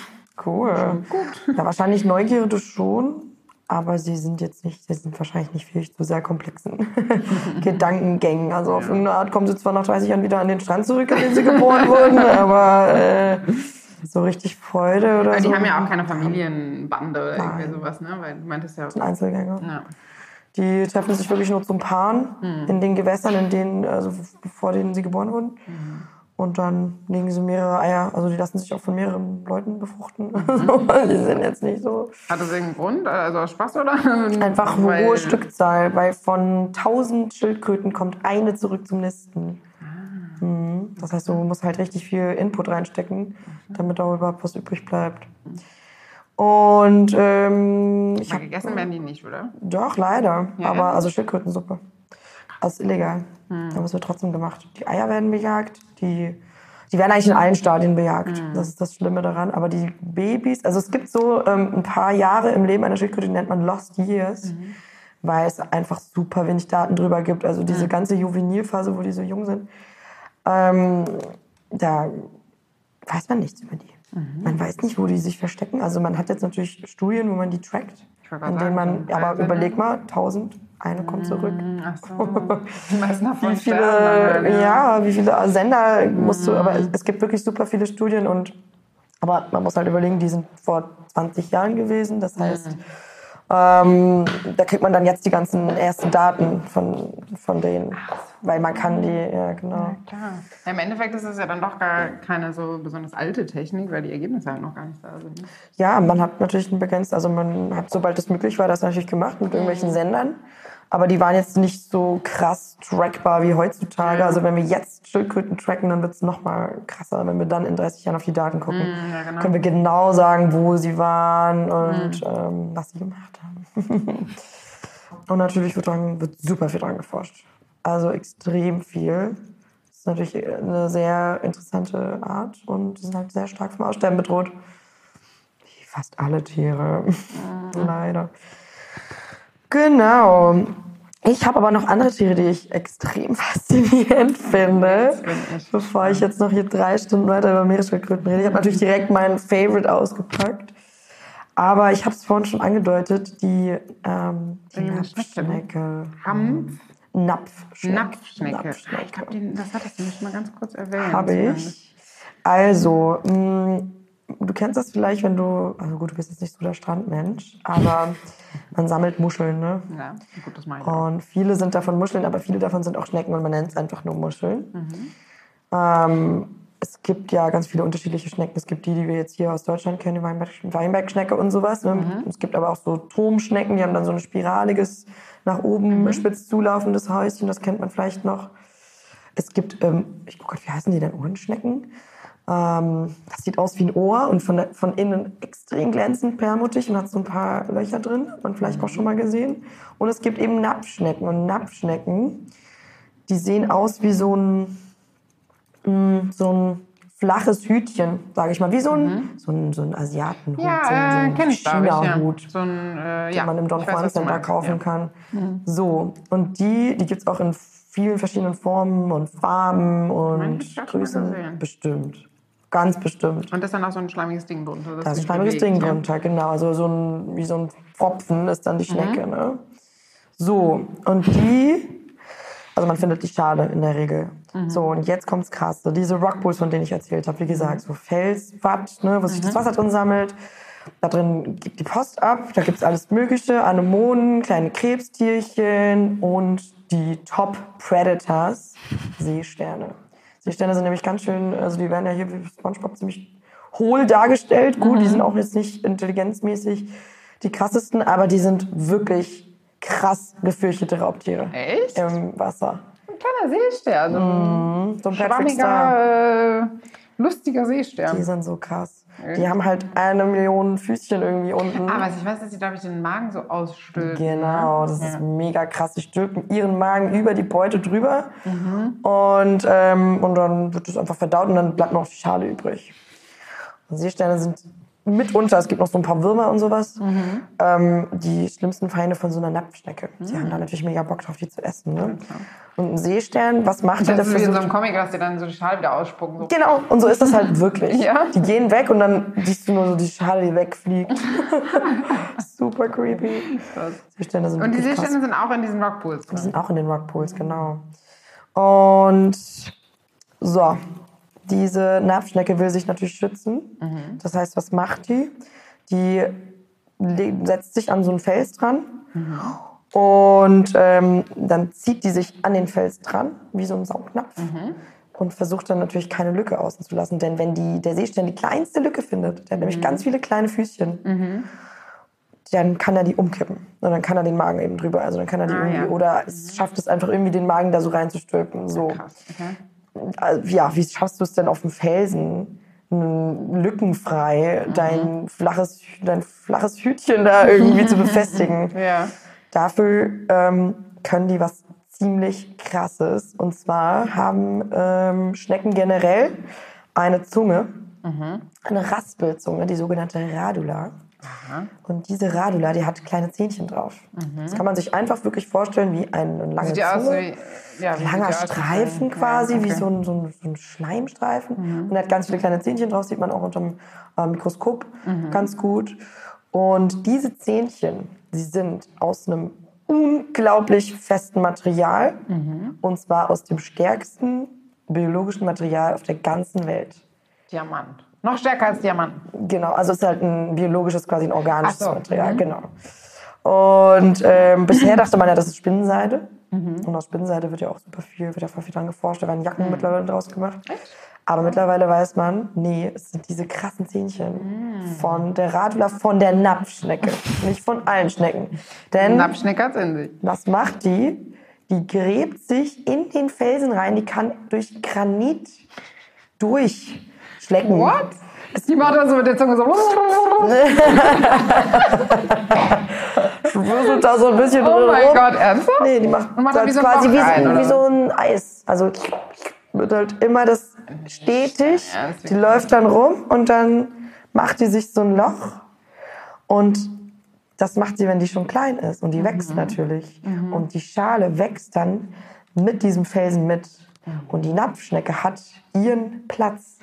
Cool. Gut. Ja, wahrscheinlich Neugierde schon, aber sie sind jetzt nicht, sie sind wahrscheinlich nicht fähig zu sehr komplexen Gedankengängen. Also auf irgendeine Art kommen sie zwar nach 30 Jahren wieder an den Strand zurück, an den sie geboren wurden, aber äh, so richtig Freude oder Aber so. die haben ja auch keine Familienbande oder irgendwie sowas, ne? Weil du meintest ja. Einzelgänger. Ja. Die treffen sich wirklich nur zum Paaren Hm. in den Gewässern, in denen, also vor denen sie geboren wurden. Hm. Und dann legen sie mehrere Eier. Also die lassen sich auch von mehreren Leuten befruchten. Mhm. Die sind jetzt nicht so. Hat das irgendeinen Grund? Also aus Spaß oder? Einfach eine Weil- hohe Stückzahl, weil von 1000 Schildkröten kommt eine zurück zum Nisten. Ah. Mhm. Das heißt, du musst halt richtig viel Input reinstecken, damit da überhaupt was übrig bleibt. Und ähm, ich habe gegessen werden die nicht, oder? doch leider, Ja, aber ja. also Schildkrötensuppe. Das ist illegal. Aber es wird trotzdem gemacht. Die Eier werden bejagt, die, die werden eigentlich in allen Stadien bejagt. Das ist das Schlimme daran. Aber die Babys, also es gibt so ähm, ein paar Jahre im Leben einer Schildkröte, die nennt man Lost Years, weil es einfach super wenig Daten drüber gibt. Also diese ganze Juvenilphase, wo die so jung sind, ähm, da weiß man nichts über die. Man weiß nicht, wo die sich verstecken. Also man hat jetzt natürlich Studien, wo man die trackt. In denen man, sagen, aber also, überleg mal, 1000, eine kommt zurück. Ach so. Wie viele, ja, wie viele Sender musst du, aber es- es gibt wirklich super viele Studien und, aber man muss halt überlegen, die sind vor 20 Jahren gewesen, das heißt, ähm, da kriegt man dann jetzt die ganzen ersten Daten von, von denen, weil man kann die, ja genau. Klar. Ja, Im Endeffekt ist es ja dann doch gar keine so besonders alte Technik, weil die Ergebnisse halt noch gar nicht da sind. Ja, man hat natürlich ein begrenzt, also man hat, sobald es möglich war, das natürlich gemacht mit irgendwelchen Sendern. Aber die waren jetzt nicht so krass trackbar wie heutzutage. Also wenn wir jetzt Schildkröten tracken, dann wird es noch mal krasser, wenn wir dann in 30 Jahren auf die Daten gucken. ja, genau. Können wir genau sagen, wo sie waren und ähm, was sie gemacht haben. und natürlich wird, dran, wird super viel dran geforscht. Also extrem viel. Das ist natürlich eine sehr interessante Art und die sind halt sehr stark vom Aussterben bedroht. Wie fast alle Tiere. Leider. Genau. Ich habe aber noch andere Tiere, die ich extrem faszinierend finde. Bevor ich jetzt noch hier drei Stunden weiter über Meeresschildkröten rede. Ich habe natürlich direkt meinen Favorite ausgepackt. Aber ich habe es vorhin schon angedeutet, die, ähm, die ne? Napfschnecke. Hampf, Napfschnecke. Napfschnecke. Ich glaube, das hattest du mich mal ganz kurz erwähnt. Habe ich. Also, mh, du kennst das vielleicht, wenn du, also gut, du bist jetzt nicht so der Strandmensch, aber man sammelt Muscheln, ne? Ja, gut, das mache ich. Und viele sind davon Muscheln, aber viele davon sind auch Schnecken und man nennt es einfach nur Muscheln. Ähm, es gibt ja ganz viele unterschiedliche Schnecken. Es gibt die, die wir jetzt hier aus Deutschland kennen, die Weinberg, Weinbergschnecke und sowas. Ne? Mhm. Es gibt aber auch so Turmschnecken, die haben dann so ein spiraliges, nach oben Mhm. spitz zulaufendes Häuschen. Das kennt man vielleicht noch. Es gibt, ähm, ich guck grad, wie heißen die denn? Ohrenschnecken? Ähm, das sieht aus wie ein Ohr und von, von innen extrem glänzend, perlmutig und hat so ein paar Löcher drin. Hat man vielleicht auch schon mal gesehen. Und es gibt eben Napfschnecken. Und Napfschnecken, die sehen aus wie so ein, mh, so ein flaches Hütchen, sage ich mal. Wie so ein, so ein, so ein Asiatenhut. Mhm. Ja, so ein, so äh, ein ich, ich. Ja. China-Hut So ein, äh, den ja. man im Don Juan Center kaufen ja. Mhm. kann. So, und die, die gibt's auch in vielen verschiedenen Formen und Farben und Größen. Bestimmt. Ganz bestimmt. Und das ist dann auch so ein schleimiges Ding drunter. Da ist ein sich schleimiges bewegt, Ding ja. drunter, genau. Also so ein, wie so ein Pfropfen ist dann die Schnecke. Ne? So, und die, also man findet die Schale in der Regel. So, und jetzt kommt's krass. So diese Rockpools, von denen ich erzählt habe, wie gesagt, so Felswatt, ne, wo sich das Wasser drin sammelt. Da drin gibt die Post ab, da gibt's alles Mögliche, Anemonen, kleine Krebstierchen und die Top Predators, Seesterne. Seesterne sind nämlich ganz schön, also die werden ja hier wie Spongebob ziemlich hohl dargestellt. Gut, die sind auch jetzt nicht intelligenzmäßig die krassesten, aber die sind wirklich krass gefürchtete Raubtiere Echt? im Wasser. Ein kleiner Seestern. So ein So ein schwammiger, äh, lustiger Die Seestern. sind so krass. Die haben halt eine Million Füßchen irgendwie unten. Ah, was ich weiß, dass sie, glaube ich, den Magen so ausstülpen. Genau, ne? das ist Ja. mega krass. Die stülpen ihren Magen über die Beute drüber Mhm. und, ähm, und dann wird es einfach verdaut und dann bleibt noch die Schale übrig. Und Seesterne sind mitunter, es gibt noch so ein paar Würmer und sowas, Mhm. ähm, die schlimmsten Feinde von so einer Napfschnecke. Die haben da natürlich mega Bock drauf, die zu essen. Ne? Und ein Seestern, was macht der? Das ist wie in so einem Comic, dass die dann so die Schale wieder ausspucken. So. Genau, und so ist das halt wirklich. Ja. Die gehen weg und dann siehst du nur so die Schale, die wegfliegt. Super creepy. Seesterne sind Und die wirklich krass. Seesterne sind auch in diesen Rockpools Die drin. sind auch in den Rockpools, genau. Und so, diese Napfschnecke will sich natürlich schützen. Das heißt, was macht die? Die setzt sich an so einen Fels dran und ähm, dann zieht die sich an den Fels dran, wie so ein Saugnapf. Und versucht dann natürlich keine Lücke außen zu lassen. Denn wenn die, der Seestern die kleinste Lücke findet, der hat nämlich ganz viele kleine Füßchen, dann kann er die umkippen. Und dann kann er den Magen eben drüber. Also dann kann er die Ah, irgendwie, ja. oder es schafft es einfach irgendwie den Magen da so reinzustülpen. So. Krass. Okay. Also, ja, wie schaffst du es denn auf dem Felsen? Lückenfrei, dein, flaches, dein flaches Hütchen da irgendwie zu befestigen. Ja. Dafür ähm, können die was ziemlich krasses. Und zwar haben ähm, Schnecken generell eine Zunge, eine Raspelzunge, die sogenannte Radula. Und diese Radula, die hat kleine Zähnchen drauf. Das kann man sich einfach wirklich vorstellen wie ein, eine lange ja aus Zunge. wie. Ja, wie Ein langer? Streifen Ja, quasi, wie okay. Mhm. so ein, so, ein, so ein Schleimstreifen. Und er hat ganz viele kleine Zähnchen drauf, sieht man auch unter dem äh, Mikroskop Mhm. ganz gut. Und diese Zähnchen, die sind aus einem unglaublich festen Material. Mhm. Und zwar aus dem stärksten biologischen Material auf der ganzen Welt. Diamant. Noch stärker als Diamanten. Genau, also es ist halt ein biologisches, quasi ein organisches so, Material, mhm. genau. Und ähm, bisher dachte man ja, das ist Spinnenseide. Mhm. Und aus Spinnenseide wird ja auch super viel, wird ja voll viel dran geforscht, da werden Jacken mittlerweile draus gemacht. Aber mittlerweile weiß man, nee, es sind diese krassen Zähnchen Mhm. von der Radula, von der Napfschnecke, nicht von allen Schnecken. Denn Napfschneck hat's in sich. was macht die? Die gräbt sich in den Felsen rein, die kann durch Granit durchschlecken. What? Die macht dann so mit der Zunge so. Würselt da so ein bisschen Oh mein. Gott, ernsthaft? Nee, die macht, macht wie so quasi wie, rein, so, wie so ein Eis. Also wird halt immer das stetig. Die läuft dann rum und dann macht die sich so ein Loch. Und das macht sie, wenn die schon klein ist. Und die wächst Mhm. natürlich. Und die Schale wächst dann mit diesem Felsen mit. Mhm. Und die Napfschnecke hat ihren Platz,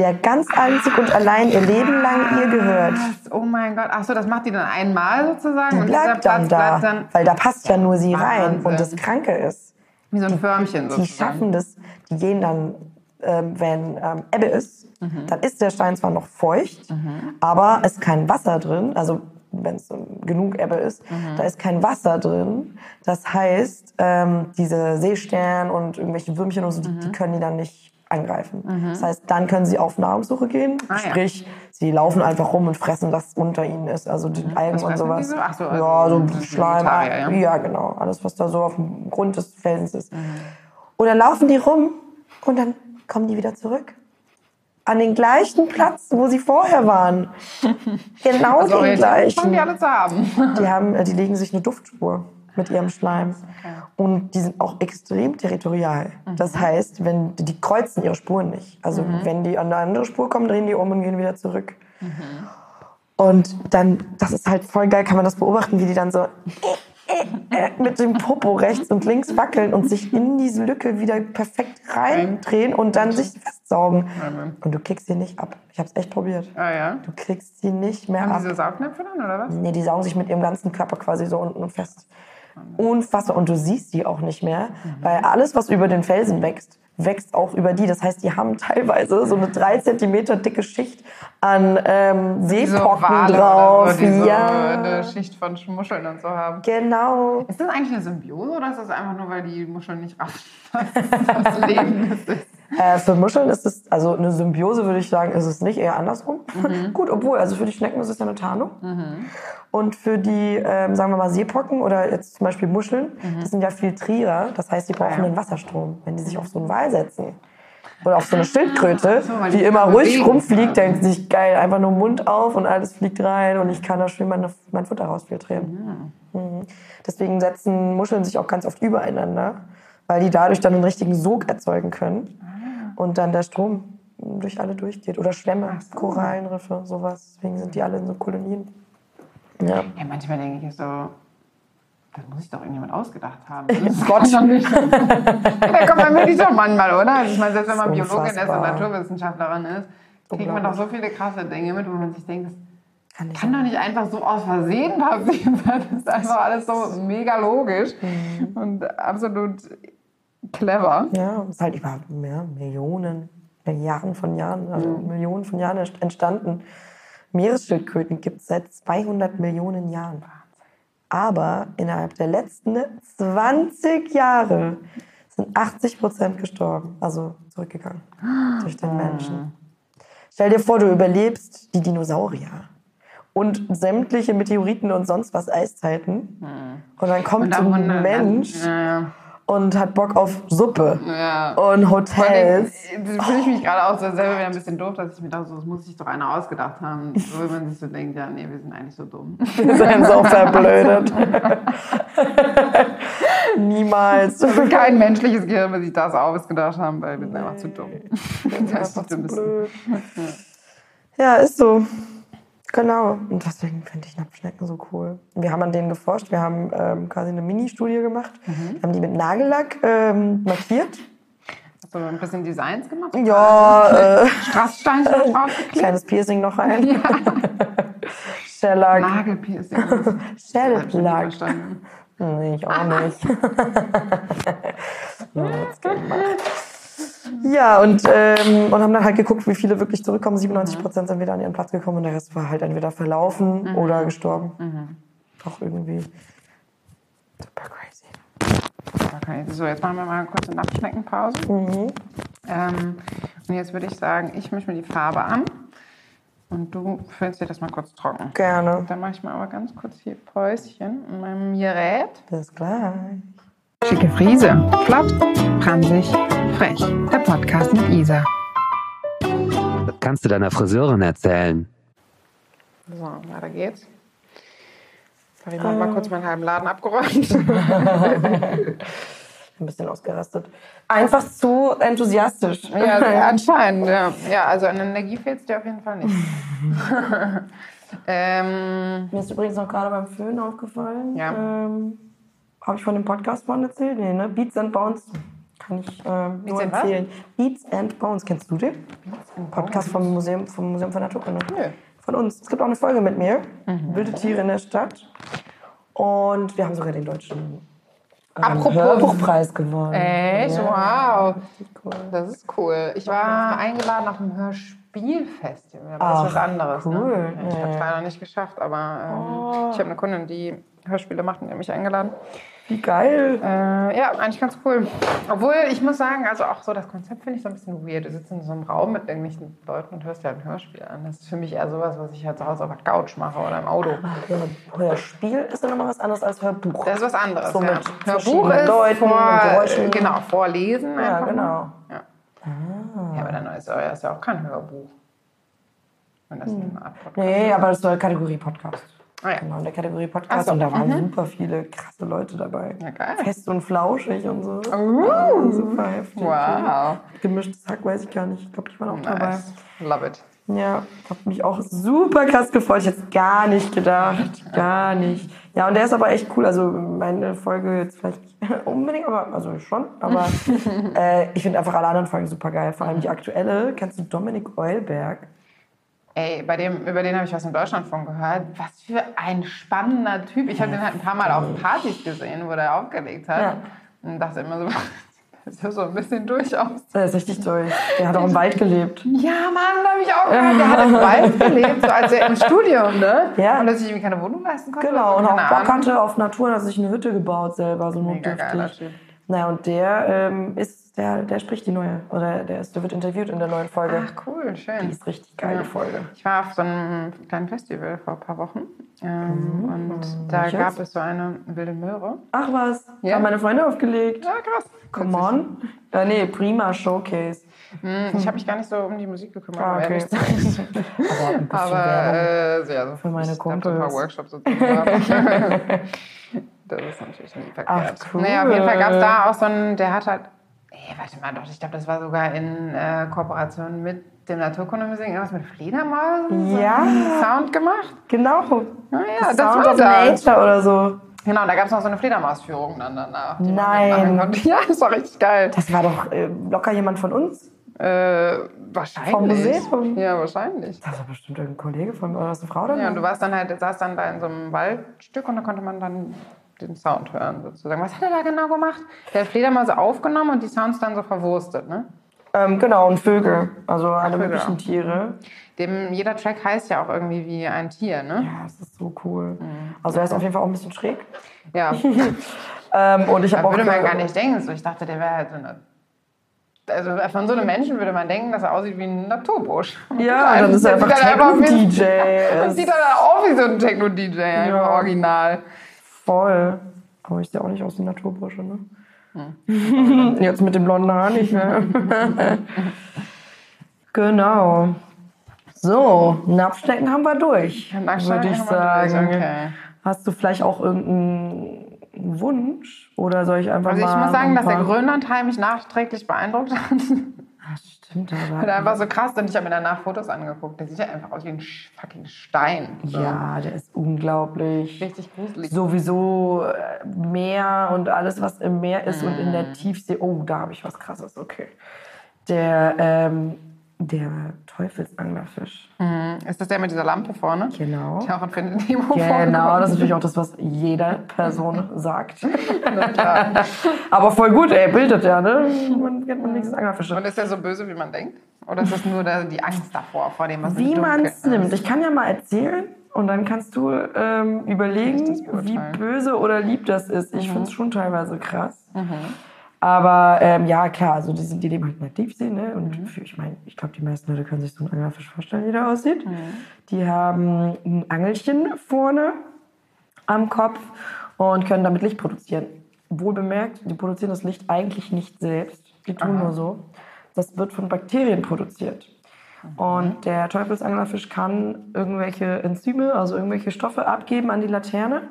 der ganz einzig und allein ihr Leben lang ihr gehört. Oh mein Gott. Ach so, das macht die dann einmal sozusagen Die und bleibt dann da, bleibt dann weil da passt ja nur sie rein. Wahnsinn. Und das Kranke ist, wie so ein Förmchen die sozusagen. schaffen das, die gehen dann, ähm, wenn ähm, Ebbe ist, Mhm. dann ist der Stein zwar noch feucht, aber es ist kein Wasser drin, also wenn es ähm, genug Ebbe ist, Mhm. da ist kein Wasser drin. Das heißt, ähm, diese Seestern und irgendwelche Würmchen und so, die, Mhm. die können die dann nicht angreifen. Das heißt, dann können sie auf Nahrungssuche gehen, Ah, ja. sprich, sie laufen einfach rum und fressen, was unter ihnen ist, also die Algen Was und sowas. so? Ach so, also ja, so Schleim, ja? ja, genau, alles, was da so auf dem Grund des Felsens ist. Mhm. Und dann laufen die rum und dann kommen die wieder zurück. An den gleichen Platz, wo sie vorher waren. Genau Also den gleichen. die alle zu haben. Die, haben, äh, die legen sich eine Duftspur mit ihrem Schleim. Und die sind auch extrem territorial. Das heißt, wenn die kreuzen ihre Spuren nicht. Also wenn die an eine andere Spur kommen, drehen die um und gehen wieder zurück. Und dann, das ist halt voll geil, kann man das beobachten, wie die dann so mit dem Popo rechts und links wackeln und sich in diese Lücke wieder perfekt reindrehen und dann sich festsaugen. Und du kriegst sie nicht ab. Ich habe es echt probiert. Ah ja. Du kriegst sie nicht mehr Haben ab. diese Saugnäpfe dann, oder was? Nee, die saugen sich mit ihrem ganzen Körper quasi so unten fest. Unfassbar. Und du siehst die auch nicht mehr, weil alles, was über den Felsen wächst, wächst auch über die. Das heißt, die haben teilweise so eine drei Zentimeter dicke Schicht an ähm, Seepocken Wale drauf. So, die so ja, eine Schicht von Muscheln und so haben. genau. Ist das eigentlich eine Symbiose oder ist das einfach nur, weil die Muscheln nicht raffen, dass das Leben ist? Äh, für Muscheln ist es, also eine Symbiose würde ich sagen, ist es nicht, eher andersrum. Mhm. Gut, obwohl, also für die Schnecken ist es ja eine Tarnung. Und für die, ähm, sagen wir mal, Seepocken oder jetzt zum Beispiel Muscheln, das sind ja Filtrierer. Das heißt, die brauchen Mhm. Ah, einen Wasserstrom, wenn die sich auf so einen Wal setzen. Oder auf so eine Schildkröte, so, weil die die immer ruhig bewegen. rumfliegt, denkt sich, geil, einfach nur Mund auf und alles fliegt rein und ich kann da schön meine, mein Futter rausfiltrieren. Mhm. Deswegen setzen Muscheln sich auch ganz oft übereinander, weil die dadurch dann einen richtigen Sog erzeugen können und dann der Strom durch alle durchgeht. Oder Schwämme, Korallenriffe, sowas. Deswegen sind die alle in so Kolonien. Ja. Ja, manchmal denke ich so, das muss sich doch irgendjemand ausgedacht haben. Das Gott. doch nicht. da kommt man wirklich doch manchmal, oder? Also ich meine, selbst wenn man Biologin ist und. Naturwissenschaftlerin ist, kriegt man doch so viele krasse Dinge mit, wo man sich denkt, das Kann kann doch nicht einfach so aus Versehen passieren. Das ist einfach alles so mega logisch Mhm. und absolut clever. Ja, ist halt über ja, Millionen, Milliarden von Jahren, also Mhm. Millionen von Jahren ent- entstanden. Meeresschildkröten gibt es seit 200 Millionen Jahren. Aber innerhalb der letzten 20 Jahre sind 80 Prozent gestorben, also zurückgegangen durch den Menschen. Stell dir vor, du überlebst die Dinosaurier und sämtliche Meteoriten und sonst was Eiszeiten. Und dann kommt so ein dann- Mensch Ja, und hat Bock auf Suppe ja. und Hotels. Da fühle ich mich gerade auch so selber wieder ein bisschen doof, dass ich mir dachte, so, das muss sich doch einer ausgedacht haben. So, wenn man sich so denkt, ja, nee, wir sind eigentlich so dumm. Wir sind so verblödet. Niemals. Also kein menschliches Gehirn wird sich das ausgedacht haben, weil wir sind einfach zu dumm. Das ist Einfach die zu blöd. Ja, ist so. Genau. Und deswegen finde ich Napfschnecken so cool. Wir haben an denen geforscht. Wir haben ähm, quasi eine Mini-Studie gemacht. Mhm. Wir haben die mit Nagellack ähm, markiert. Hast du ein bisschen Designs gemacht? Ja, äh, Strasssteinchen draufgeklebt? kleines Piercing noch rein. Shellac. Nagelpiercing. Shellac. Nee, ich auch nicht. ja, jetzt gemacht. Ja, und, ähm, und haben dann halt geguckt, wie viele wirklich zurückkommen. 97 Prozent sind wieder an ihren Platz gekommen und der Rest war halt entweder verlaufen oder gestorben. Doch irgendwie super crazy. Okay, so, jetzt machen wir mal eine kurze Napfschneckenpause. Ähm, und jetzt würde ich sagen, ich mische mir die Farbe an und du füllst dir das mal kurz trocken. Gerne. Dann mache ich mal aber ganz kurz hier Päuschen in meinem Gerät. Bis gleich. Schicke Friese. Flott, pransig, frech. Der Podcast mit Isa. Das kannst du deiner Friseurin erzählen. So, weiter geht's. Farina hat mal kurz meinen halben Laden abgeräumt. Ein bisschen ausgerastet. Einfach zu enthusiastisch. ja, anscheinend, ja. Ja, also an Energie fehlt es dir auf jeden Fall nicht. ähm, Mir ist übrigens noch gerade beim Föhn aufgefallen. Ja. Ähm, Habe ich von dem Podcast vorhin erzählt? Nee, ne? Beats and Bones. Kann ich ähm, nur and was? empfehlen. Beats and Bones. Kennst du den? Podcast vom Museum, vom Museum für Naturkunde. Nö. Von uns. Es gibt auch eine Folge mit mir. Wilde Tiere in der Stadt. Und wir haben sogar den deutschen ähm, Apropos- Hörbuchpreis gewonnen. Echt? Ja. Wow. Das ist cool. Ich war eingeladen auf dem Hörspielfestival. Aber das ist was anderes. cool. Ne? Ich habe es leider nicht geschafft, aber ähm, ich habe eine Kundin, die Hörspiele macht und hat mich eingeladen. Wie geil. Äh, ja, eigentlich ganz cool. Obwohl, ich muss sagen, also auch so das Konzept finde ich so ein bisschen weird. Du sitzt in so einem Raum mit irgendwelchen Leuten und hörst dir halt ein Hörspiel an. Das ist für mich eher sowas, was ich halt zu Hause auf der Couch mache oder im Auto. Hör- Hörspiel ist ja nochmal was anderes als Hörbuch. Das ist was anderes. So ja. Hörbuch ist Leuten vor, genau, vorlesen. Ja, einfach genau. Ja. ja, aber dann ist ist ja auch kein Hörbuch. Wenn das eine Art Podcast Nee, ist. aber das war Kategorie Podcast. Ah, ja. Genau, in der Kategorie Podcast. So, Und da waren mhm. super viele krasse Leute dabei. Ja, geil. Fest und flauschig und so. Uh. Ja, super heftig. Wow. Gemischtes Hack weiß ich gar nicht. Ich glaube, ich war auch dabei. Nice. Love it. Ja, habe mich auch super krass gefreut. Ich hätte es gar nicht gedacht. Gar nicht. Ja, und der ist aber echt cool. Also meine Folge jetzt vielleicht nicht unbedingt, aber also schon. Aber äh, ich finde einfach alle anderen Folgen super geil. Vor allem die aktuelle. Kennst du Dominik Eulberg? Ey, bei dem, über den habe ich was in Deutschland von gehört. Was für ein spannender Typ. Ich habe den halt ein paar Mal auf Partys gesehen, wo der aufgelegt hat. Ja. Und dachte immer so, das ist so ein bisschen durchaus. Der ist richtig durch. Der hat auch im Wald gelebt. Ja, Mann, da habe ich auch gehört. Der hat im Wald gelebt, so als er im Studium, ne? Ja. Und dass ich irgendwie keine Wohnung leisten konnte. Genau, und auch Bock hatte auf Natur und hat sich eine Hütte gebaut selber, so notdürftig. Naja, und der ähm, ist, der, der spricht die neue, oder der, ist, der wird interviewt in der neuen Folge. Ach, cool, Die schön. ist richtig geile Ja. Folge. Ich war auf so einem kleinen Festival vor ein paar Wochen. Ähm, und da welches? gab es so eine wilde Möhre. Ach was, Ja. haben meine Freunde aufgelegt. Ja, krass. Come on. Äh, nee, prima Showcase. Hm, Ich habe mich gar nicht so um die Musik gekümmert, Ah, okay. Aber ein bisschen Aber äh, so, ja, so Für meine ich hab so ein paar Kumpels. Workshops sozusagen. das ist natürlich nie verkehrt. Ach, cool. Naja, auf jeden Fall gab es da auch so einen, der hat halt, ey, warte mal, doch, ich glaube, das war sogar in äh, Kooperation mit dem Naturkundemuseum, irgendwas mit Fledermäusen, so Ja. einen Sound gemacht. Genau. Ah, ja, das Sound war of das. Nature oder so. Genau, da gab es noch so eine Fledermausführung dann danach. Nein. Ja, das war richtig geil. Das war doch äh, locker jemand von uns. Äh, wahrscheinlich. Vom Museum? Ja, wahrscheinlich. Das war bestimmt irgendein Kollege von oder eine Frau dann? Ja, und du warst dann halt, saß dann da in so einem Waldstück und da konnte man dann den Sound hören sozusagen. Was hat er da genau gemacht? Der hat Fledermäuse aufgenommen und die Sounds dann so verwurstet, ne? ähm, genau, und Vögel. Also alle Vögel möglichen auch. Tiere. Dem, jeder Track heißt ja auch irgendwie wie ein Tier, ne? Ja, das ist so cool. Mhm. Also er ist auf jeden Fall auch ein bisschen schräg. Ja, Ähm, und ich habe auch würde man gar nicht denken. So, ich dachte, der wäre halt so eine... Also von so einem Menschen würde man denken, dass er aussieht wie ein Naturbusch. Ja, dann ist er einfach Techno-DJ. Das sieht dann auch wie so ein Techno-DJ, Ja. original. Voll. Aber ich sehe auch nicht aus wie Naturbursche, ne? Hm. Jetzt mit dem blonden Haar nicht mehr. genau. So, Napfstecken haben wir durch, würde ich sagen. Okay. Hast du vielleicht auch irgendeinen Wunsch? Oder soll ich einfach Also ich mal muss sagen, dass der Grönlandheim mich nachträglich beeindruckt hat. Ah, stimmt, aber... Der einfach so krass und ich habe mir danach Fotos angeguckt. Der sieht ja einfach aus wie ein fucking Stein. So. Ja, der ist unglaublich. Richtig gruselig. Sowieso äh, Meer und alles, was im Meer ist und Mhm. in der Tiefsee. Oh, da habe ich was krasses, okay. Der, ähm, der Teufelsanglerfisch. Mhm. Ist das der mit dieser Lampe vorne? Genau. Die auch in Findet Nemo Genau, das ist natürlich auch das, was jede Person sagt. Aber voll gut, ey, bildet ja, ne? Man kennt man wenigstens Anglerfische. Und ist der so böse, wie man denkt? Oder ist das nur der, die Angst davor, vor dem, was Wie man es nimmt. Ich kann ja mal erzählen und dann kannst du ähm, überlegen, wie böse oder lieb das ist. Ich Mhm. finde es schon teilweise krass. Aber ähm, ja, klar, also die, sind, die leben halt in der Tiefsee, ne? Und Mhm. ich meine, ich glaube, die meisten Leute können sich so einen Anglerfisch vorstellen, wie der aussieht. Mhm. Die haben ein Angelchen vorne am Kopf und können damit Licht produzieren. Wohl bemerkt, die produzieren das Licht eigentlich nicht selbst. Die tun nur so. Das wird von Bakterien produziert. Und der Teufelsanglerfisch kann irgendwelche Enzyme, also irgendwelche Stoffe abgeben an die Laterne.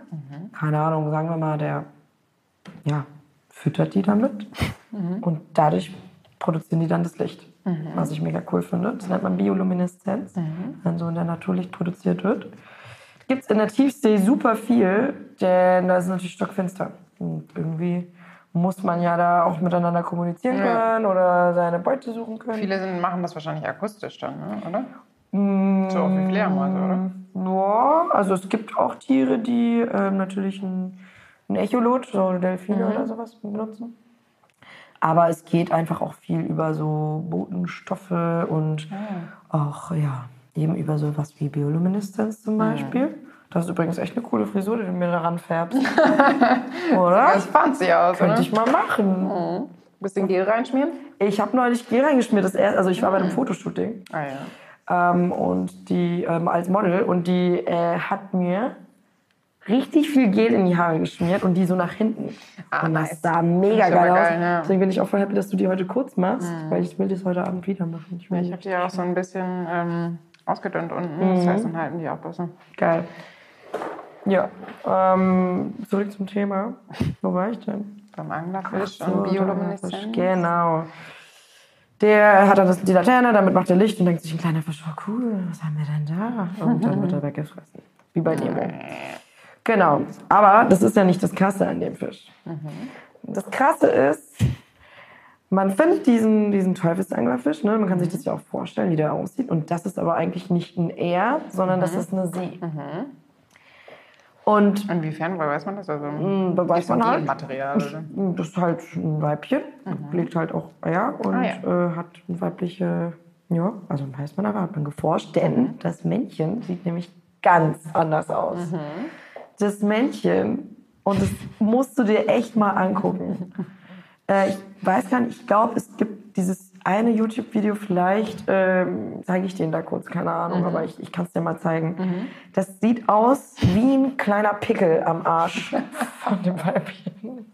Keine Ahnung, sagen wir mal, der ja, füttert die damit. Und dadurch produzieren die dann das Licht. Was ich mega cool finde. Das nennt man Biolumineszenz, wenn so in der Natur Licht produziert wird. Gibt es in der Tiefsee super viel, denn da ist natürlich stockfinster. Und irgendwie muss man ja da auch miteinander kommunizieren Ja. können oder seine Beute suchen können. Viele sind, machen das wahrscheinlich akustisch dann, ne? oder? Mm, So auch wie Fledermäuse, oder? Ja, also es gibt auch Tiere, die ähm, natürlich ein, ein Echolot, so Delfine Mhm. oder sowas benutzen. Aber es geht einfach auch viel über so Botenstoffe und Ah. auch, ja, eben über sowas wie Biolumineszenz zum Beispiel. Das ist übrigens echt eine coole Frisur, die du mir daran färbst. Oder? Das fancy aus, Könnte oder? ich mal machen. Bisschen Gel reinschmieren? Ich habe neulich Gel reingeschmiert. Das erste, also ich war bei einem Fotoshooting Ah ja. ähm, und die ähm, als Model und die äh, hat mir richtig viel Gel in die Haare geschmiert und die so nach hinten. Ah, und das nice. sah mega aber geil aus. geil, ja. Deswegen bin ich auch voll happy, dass du die heute kurz machst, weil ich will das heute Abend wieder machen. Ich Ich habe die auch so ein bisschen ähm, ausgedünnt unten. Mhm. Das heißt, dann halten die auch besser. Geil. Ja, ähm, zurück zum Thema. Wo war ich denn? Beim Anglerfisch So, und Biolumineszenz. Genau. Der hat dann das, die Laterne, damit macht er Licht und denkt sich, ein kleiner Fisch, oh cool, was haben wir denn da? Und dann wird er weggefressen. Wie bei Nemo. Genau. Aber das ist ja nicht das Krasse an dem Fisch. Das Krasse ist, man findet diesen, diesen Teufelsanglerfisch, ne? man kann sich das ja auch vorstellen, wie der aussieht. Und das ist aber eigentlich nicht ein Er, sondern das ist eine Sie. Und Inwiefern? Weiß man das? Also, da weiß ist ein man halt, Genmaterial. Oder? das ist halt ein Weibchen, legt halt auch Eier und Ah, äh, hat eine weibliche, ja, also weiß man aber, hat man geforscht, denn das Männchen sieht nämlich ganz anders aus. Das Männchen, und das musst du dir echt mal angucken. äh, ich weiß gar nicht, ich glaube, es gibt dieses eine YouTube-Video, vielleicht ähm, zeige ich den da kurz, keine Ahnung, aber ich, ich kann es dir mal zeigen. Das sieht aus wie ein kleiner Pickel am Arsch von dem Weibchen.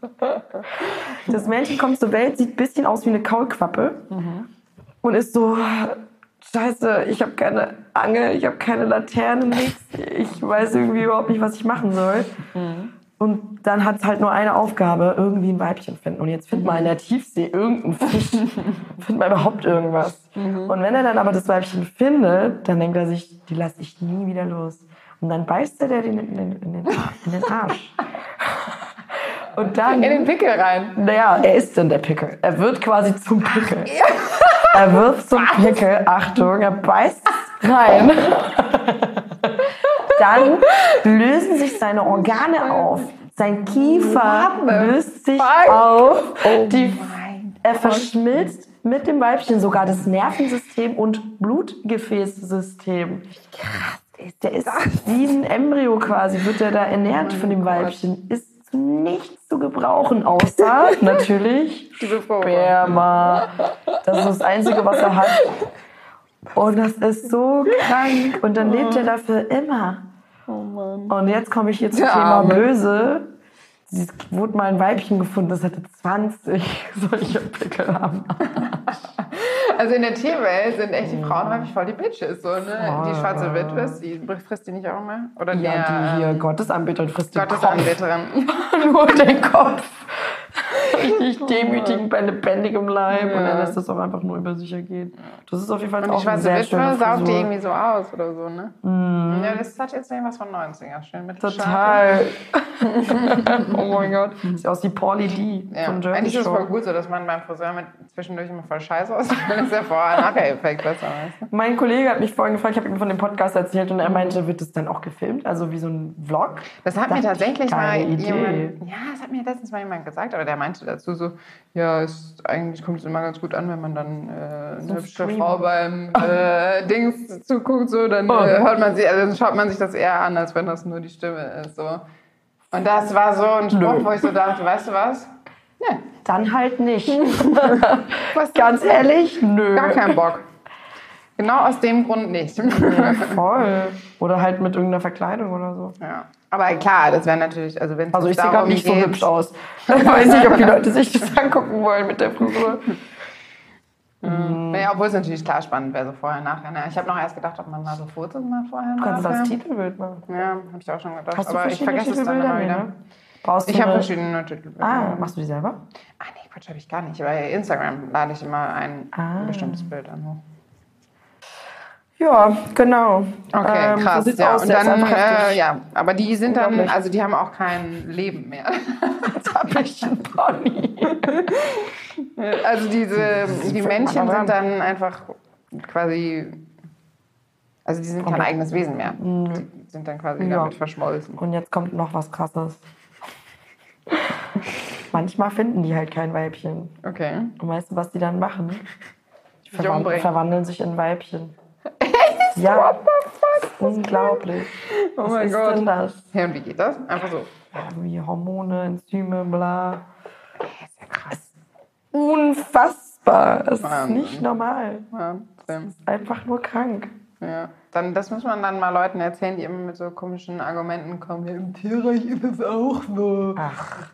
Das Männchen kommt zur Welt, sieht ein bisschen aus wie eine Kaulquappe und ist so, scheiße, ich habe keine Angel, ich habe keine Laterne, nichts. Ich weiß irgendwie überhaupt nicht, was ich machen soll. Und dann hat es halt nur eine Aufgabe, irgendwie ein Weibchen finden. Und jetzt findet man in der Tiefsee irgendeinen Fisch. findet man überhaupt irgendwas. Und wenn er dann aber das Weibchen findet, dann denkt er sich, die lasse ich nie wieder los. Und dann beißt er der den in den, in den, in den Arsch. Und dann... In den Pickel rein. Naja, er ist dann der Pickel. Er wird quasi zum Pickel. Er wird zum Pickel. Achtung, er beißt rein. Dann lösen sich seine Organe auf. Sein Kiefer löst sich auf. Die, Mein er verschmilzt mit dem Weibchen sogar das Nervensystem und Blutgefäßsystem. Krass. Der ist wie ein Embryo quasi, wird er da ernährt von dem Weibchen. Ist nichts zu gebrauchen, außer natürlich. Sperma. Das ist das Einzige, was er hat. Und das ist so krank. Und dann lebt er dafür immer. Und jetzt komme ich hier zum Der Thema Arme. böse. Es wurde mal ein Weibchen gefunden, das hatte 20 solche Pickel am Also in der Tierwelt sind echt die Frauen häufig voll die Bitches. So, ne? Die schwarze Witwe, die frisst die nicht auch mehr? Oder Ja, der, die hier ähm, Gottesanbeterin frisst den Kopf. Gottesanbeterin. Nur den Kopf. Richtig demütigend bei lebendigem Leib. Und dann lässt das auch einfach nur über sich ergehen. Das ist auf jeden Fall Und auch eine schwarze sehr schöne saugt die irgendwie so aus oder so, ne? Ja, das hat jetzt irgendwas von 90er. Schön mit Total. oh mein Gott. Sieht aus wie Paulie D Ja. von Jersey Eigentlich ist es voll gut so, dass man beim Friseur mit zwischendurch immer voll scheiße aussieht. Dann ist der Vorher-Nachher-Effekt besser. Weißt du? Mein Kollege hat mich vorhin gefragt, ich habe ihm von dem Podcast erzählt und er meinte, wird das dann auch gefilmt? Also wie so ein Vlog? Das hat mir Dachte ich, tatsächlich mal jemand, ja, das hat mir letztens mal jemand gesagt, aber der meinte dazu so, ja, es, eigentlich kommt es immer ganz gut an, wenn man dann äh, eine hübsche Stream. Frau beim äh, Dings zuguckt, so, dann Oh. äh, hört man sie, also schaut man sich das eher an, als wenn das nur die Stimme ist, so. Und das war so ein Spruch, wo ich so dachte, weißt du was? Nee, Dann halt nicht. was Ganz ehrlich, nö. Gar keinen Bock. Genau aus dem Grund nicht. Voll. Oder halt mit irgendeiner Verkleidung oder so. ja. Aber klar, das wäre natürlich, also wenn es Also ich sehe gerade nicht so geht- hübsch aus. Ich weiß nicht, ob die Leute sich das angucken wollen mit der Frisur. Ja, obwohl es natürlich klar spannend wäre, so vorher, nachher. Ne? Ich habe noch erst gedacht, ob man mal so Fotos mal vorher Du kannst das nachher. als Titelbild machen. Ja, habe ich auch schon gedacht. Hast du aber ich vergesse es dann immer wieder. ne? Brauchst du Ich habe verschiedene Titelbilder. Ah, machst du die selber? Ah, nee, Quatsch, habe ich gar nicht. Bei Instagram lade ich immer ein Ah. bestimmtes Bild an. hoch. Ja, genau. Okay, Ähm, krass. So ja. aus. Und dann, äh, ja, aber die sind dann, also die haben auch kein Leben mehr. Jetzt hab ich einen Pony. Also diese, die Männchen sind dann einfach quasi, also die sind kein Komplett. eigenes Wesen mehr. Die sind dann quasi Ja. damit verschmolzen. Und jetzt kommt noch was Krasses. Manchmal finden die halt kein Weibchen. Okay. Und weißt du, was die dann machen? Die Sich verwan umbringen. verwandeln sich in Weibchen. Ja. What the fuck? Unglaublich. Oh Was mein ist Gott. denn das? Ja, und wie geht das? Einfach so. Ja, wie Hormone, Enzyme, bla. Das ist ja krass. Unfassbar. Das ist Wahnsinn. nicht normal. Wahnsinn. Einfach nur krank. Ja. Dann, das muss man dann mal Leuten erzählen, die immer mit so komischen Argumenten kommen. Ja, im Tierreich ist es auch so. Ach.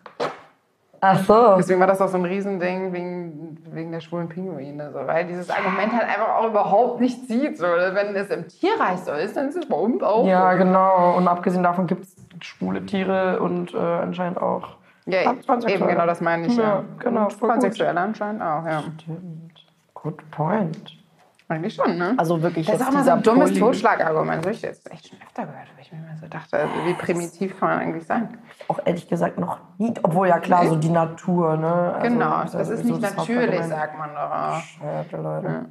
Ach so. Deswegen war das auch so ein Riesending wegen, wegen der schwulen Pinguine. So, weil dieses Argument halt einfach auch überhaupt nicht zieht. So. Wenn es im Tierreich so ist, dann ist es bei uns auch Ja, so. genau. Und abgesehen davon gibt es schwule Tiere und äh, anscheinend auch Ja, eben genau das meine ich. Ja, Ja, genau. Transsexuelle anscheinend auch, ja. Stimmt. Good point. Eigentlich schon, ne? Also wirklich Das ist auch mal so ein dummes Poly- Totschlagargument. Das habe ich jetzt echt schon öfter gehört, weil ich mir immer so dachte, also wie primitiv kann man eigentlich sein? Auch ehrlich gesagt noch nie. Obwohl ja klar, Nee. so die Natur, ne? Also, genau, ja das ist sowieso nicht das natürlich, sagt man doch auch. Bescheuerte Leute.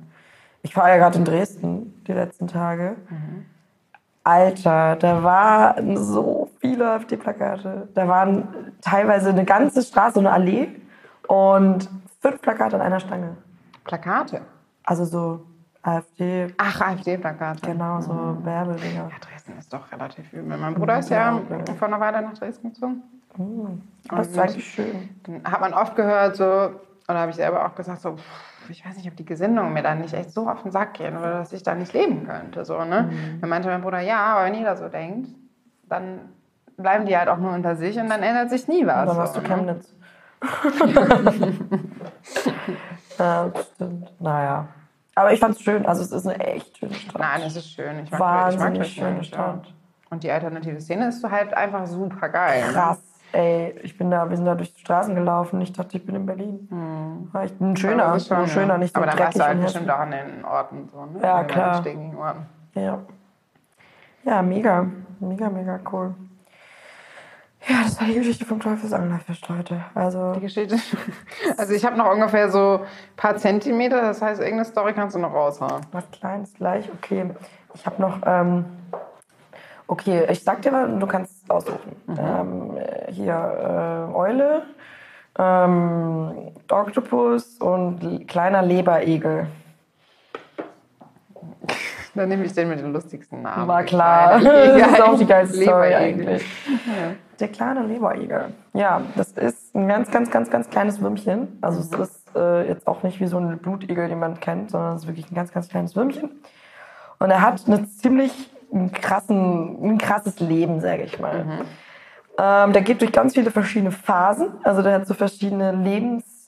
Ich war ja gerade in Dresden die letzten Tage. Mhm. Alter, da waren so viele AfD-Plakate. Da waren teilweise eine ganze Straße, eine Allee und fünf Plakate an einer Stange. Plakate. Also so AfD, Ach, AfD-Plakate. genau, so Werbedinger. Ja, Dresden ist doch relativ übel. Mein Bruder ist ja Ja. vor einer Weile nach Dresden gezogen. Das ist eigentlich schön. Dann hat man oft gehört, so, oder habe ich selber auch gesagt, so, ich weiß nicht, ob die Gesinnungen mir dann nicht echt so auf den Sack gehen oder dass ich da nicht leben könnte. So, ne? Dann meinte mein Bruder, ja, aber wenn jeder so denkt, dann bleiben die halt auch nur unter sich und dann ändert sich nie was. Und dann hast so, du ne? Chemnitz. ja, das stimmt. Naja. Aber ich fand's schön. Also es ist eine echt schöne Stadt. Nein, es ist schön. Ich mag, Wahnsinnig ich mag schöne Stadt. Ja. Und die alternative Szene ist so halt einfach super geil. ne? Krass. Ey, ich bin da, wir sind da durch die Straßen gelaufen. Ich dachte, ich bin in Berlin. War echt ein schöner, schon, ein schöner, nicht so Aber dann warst du halt bestimmt auch an den Orten so, ne? Ja, An klar. Orten. Ja. Ja, mega. Mega, mega cool. Ja, das war die Geschichte vom Teufelsanglerfisch, Leute. Also, Die Geschichte. Also ich habe noch ungefähr so ein paar Zentimeter, das heißt, irgendeine Story kannst du noch raushauen. was Kleines gleich. Okay. Ich habe noch, ähm, okay, ich sag dir mal, du kannst es aussuchen. Ähm, äh, hier, äh, Eule, ähm, Oktopus und kleiner Leberegel. Dann nehme ich den mit den lustigsten Namen. War klar. Das ist auch die geilste Story eigentlich. Der kleine Leberegel. Ja, das ist ein ganz, ganz, ganz, ganz kleines Würmchen. Also es ist äh, jetzt auch nicht wie so ein Blutegel, den man kennt, sondern es ist wirklich ein ganz, ganz kleines Würmchen. Und er hat eine ziemlich krassen, ein krasses Leben, sage ich mal. Ähm, der geht durch ganz viele verschiedene Phasen. Also der hat so verschiedene Lebensstadien.